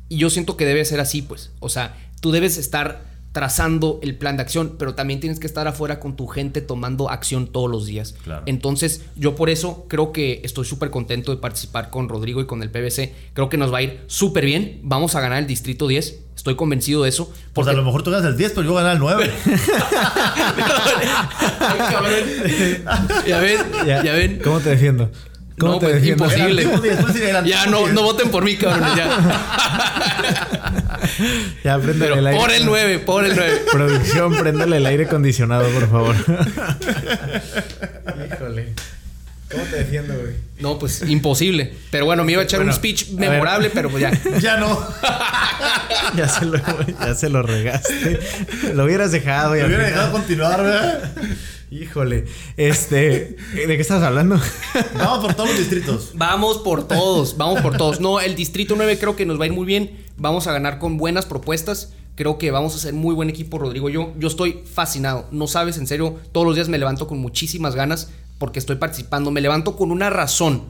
Y yo siento que debe ser así, pues. O sea, tú debes estar trazando el plan de acción, pero también tienes que estar afuera con tu gente tomando acción todos los días. Entonces, yo por eso creo que estoy súper contento de participar con Rodrigo y con el PBC. Creo que nos va a ir súper bien. Vamos a ganar el Distrito 10. Estoy convencido de eso. Porque... Pues a lo mejor tú ganas el 10, pero yo ganar el 9. ya ven, ya ven. ¿Cómo te defiendo? ¿Cómo no, te pues, imposible. ya no, no voten por mí, cabrón. Ya. ya préndale el aire. Por el 9, por el 9. Producción, préndale el aire acondicionado, por favor. Híjole. ¿Cómo te defiendo, güey? No, pues imposible. Pero bueno, me iba a echar un speech memorable, pero pues ya. Ya no. ya, se lo, ya se lo regaste. Lo hubieras dejado. Lo hubiera dejado continuar, ¿verdad? Híjole, este, ¿de qué estás hablando? Vamos por todos los distritos. Vamos por todos, vamos por todos. No, el distrito 9 creo que nos va a ir muy bien. Vamos a ganar con buenas propuestas. Creo que vamos a ser muy buen equipo, Rodrigo. Yo, yo estoy fascinado. No sabes, en serio, todos los días me levanto con muchísimas ganas porque estoy participando. Me levanto con una razón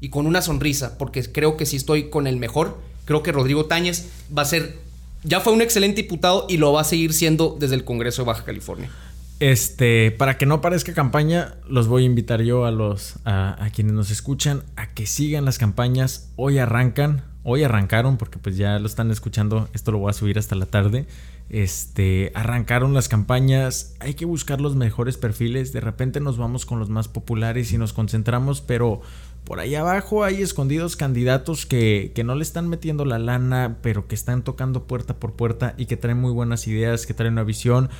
y con una sonrisa porque creo que sí estoy con el mejor. Creo que Rodrigo Táñez va a ser, ya fue un excelente diputado y lo va a seguir siendo desde el Congreso de Baja California. Este, para que no parezca campaña, los voy a invitar yo a los a, quienes nos escuchan a que sigan las campañas. Hoy arrancan, hoy arrancaron porque pues ya lo están escuchando. Esto lo voy a subir hasta la tarde. Este, arrancaron las campañas. Hay que buscar los mejores perfiles. De repente nos vamos con los más populares y nos concentramos, pero por ahí abajo hay escondidos candidatos que, que, no le están metiendo la lana, pero que están tocando puerta por puerta y que traen muy buenas ideas, que traen una visión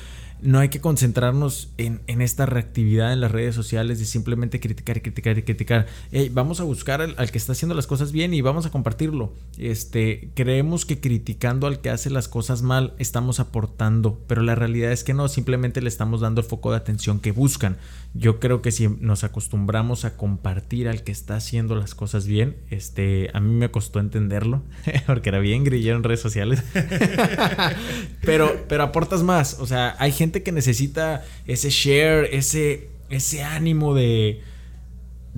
no hay que concentrarnos en, esta reactividad en las redes sociales de simplemente criticar y criticar y criticar. vamos a buscar al, que está haciendo las cosas bien y vamos a compartirlo. Este, creemos que criticando al que hace las cosas mal estamos aportando, pero la realidad es que no, simplemente le estamos dando el foco de atención que buscan. Yo creo que si nos acostumbramos a compartir al que está haciendo las cosas bien, este, a mí me costó entenderlo, porque era bien grillero en redes sociales. pero, pero aportas más. O sea, hay gente que necesita ese share, ese, ese ánimo de.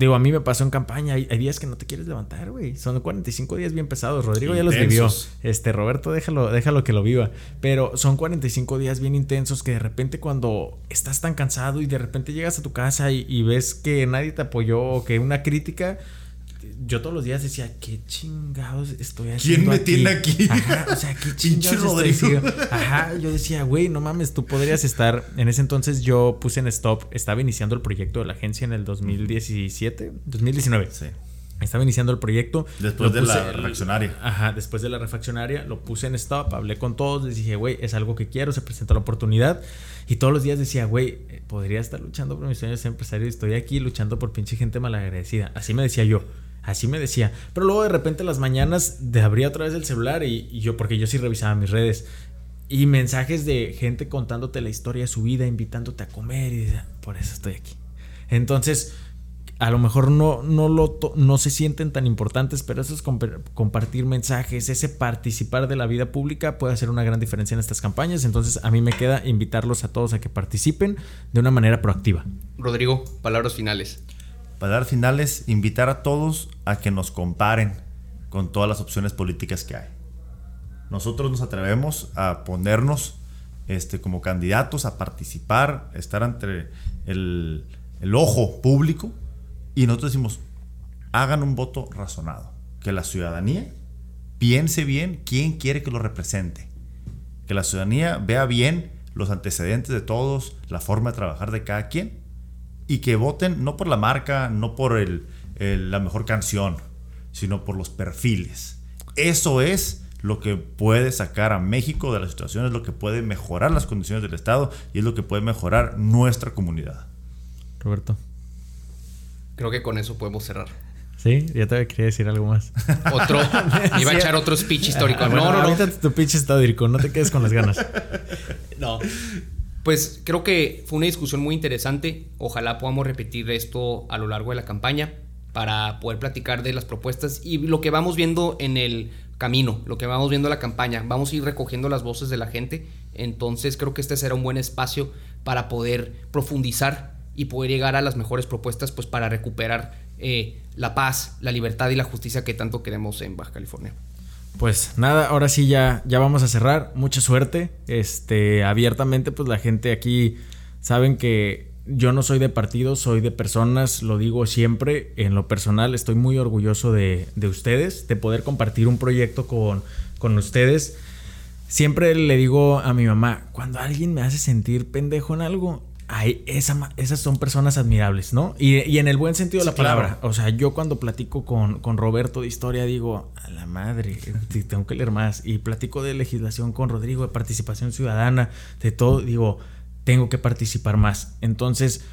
Digo, a mí me pasó en campaña. Hay, días que no te quieres levantar, güey. Son 45 días bien pesados. Rodrigo ya los vivió. Este, Roberto, déjalo, déjalo que lo viva. Pero son 45 días bien intensos que de repente cuando estás tan cansado y de repente llegas a tu casa y, y ves que nadie te apoyó o que una crítica yo todos los días decía, ¿qué chingados estoy haciendo? ¿Quién me tiene aquí? Ajá, o sea, ¿qué chingados estoy haciendo? Ajá, yo decía, güey, no mames, tú podrías estar. En ese entonces yo puse en stop, estaba iniciando el proyecto de la agencia en el 2017, 2019. Sí. Estaba iniciando el proyecto. Después de la refaccionaria. Ajá, después de la refaccionaria lo puse en stop, hablé con todos, les dije, güey, es algo que quiero, se presentó la oportunidad. Y todos los días decía, güey, podría estar luchando por mis sueños de empresario y estoy aquí luchando por pinche gente malagradecida. Así me decía yo. Así me decía. Pero luego de repente las mañanas de abría otra vez el celular y, yo, porque yo sí revisaba mis redes. Y mensajes de gente contándote la historia de su vida, invitándote a comer y por eso estoy aquí. Entonces, a lo mejor no, no, se sienten tan importantes, pero eso es compartir mensajes, ese participar de la vida pública puede hacer una gran diferencia en estas campañas. Entonces, a mí me queda invitarlos a todos a que participen de una manera proactiva. Rodrigo, palabras finales. Palabras finales, invitar a todos a que nos comparen con todas las opciones políticas que hay. Nosotros nos atrevemos a ponernos este, como candidatos, a participar, estar entre el, el ojo público y nosotros decimos, hagan un voto razonado, que la ciudadanía piense bien quién quiere que lo represente, que la ciudadanía vea bien los antecedentes de todos, la forma de trabajar de cada quien y que voten no por la marca, no por el, la mejor canción, sino por los perfiles. Eso es lo que puede sacar a México de la situación, es lo que puede mejorar las condiciones del Estado y es lo que puede mejorar nuestra comunidad. Roberto. Creo que con eso podemos cerrar. Sí, ya te quería decir algo más. Otro, iba a echar otro speech histórico. no, no, no. Ahorita tu speech histórico, no te quedes con las ganas. no. Pues creo que fue una discusión muy interesante. Ojalá podamos repetir esto a lo largo de la campaña para poder platicar de las propuestas y lo que vamos viendo en el camino, lo que vamos viendo en la campaña. Vamos a ir recogiendo las voces de la gente. Entonces creo que este será un buen espacio para poder profundizar y poder llegar a las mejores propuestas pues para recuperar eh, la paz, la libertad y la justicia que tanto queremos en Baja California. Pues nada, ahora sí ya, ya vamos a cerrar. Mucha suerte. Este, abiertamente, pues la gente aquí saben que yo no soy de partido, soy de personas, lo digo siempre. En lo personal, estoy muy orgulloso de, de ustedes, de poder compartir un proyecto con, con ustedes. Siempre le digo a mi mamá, cuando alguien me hace sentir pendejo en algo, Ay, esa, esas son personas admirables, ¿no? Y, en el buen sentido de la palabra. O sea, yo cuando platico con, con, Roberto de historia digo, a la madre, tengo que leer más. Y platico de legislación con Rodrigo, de participación ciudadana, de todo, digo, tengo que participar más. Entonces,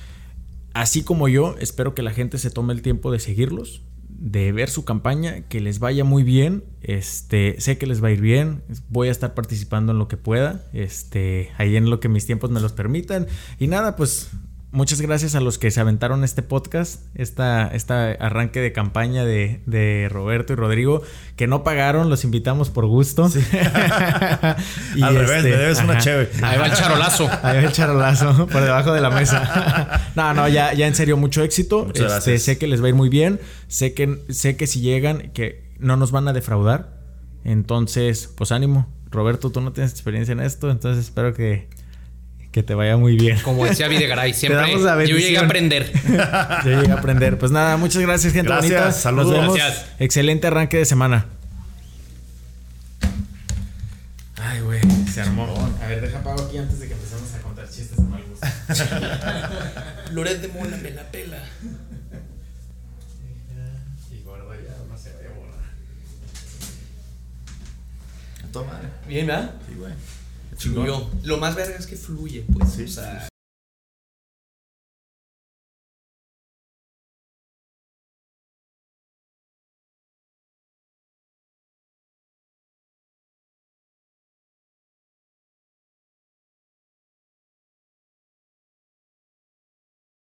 así como yo, espero que la gente se tome el tiempo de seguirlos, de ver su campaña, que les vaya muy bien. Este, sé que les va a ir bien. Voy a estar participando en lo que pueda. Este, ahí en lo que mis tiempos me los permitan. Y nada, pues muchas gracias a los que se aventaron este podcast, esta, esta arranque de campaña de, Roberto y Rodrigo, que no pagaron, los invitamos por gusto. Al revés, me este, debes una chévere. Ahí va el charolazo. Ahí va el charolazo por debajo de la mesa. no, no, ya, ya en serio, mucho éxito. Este, sé que les va a ir muy bien. Sé que, sé que si llegan, que no nos van a defraudar. Entonces, pues ánimo. Roberto, tú no tienes experiencia en esto, entonces espero que, que te vaya muy bien. Como decía Videgaray, siempre yo llegué a aprender. yo llegué a aprender. Pues nada, muchas gracias, gente gracias, bonita. Saludos. Nos Gracias. Excelente arranque de semana. Ay, güey, se armó. A ver, deja pago aquí antes de que empecemos a contar chistes de mal gusto. Loret de Mola me la pela. Y gordo ya no se vaya a. Toma. Bien, ¿verdad? Sí, güey. Lo más verga es que fluye, pues. o sea,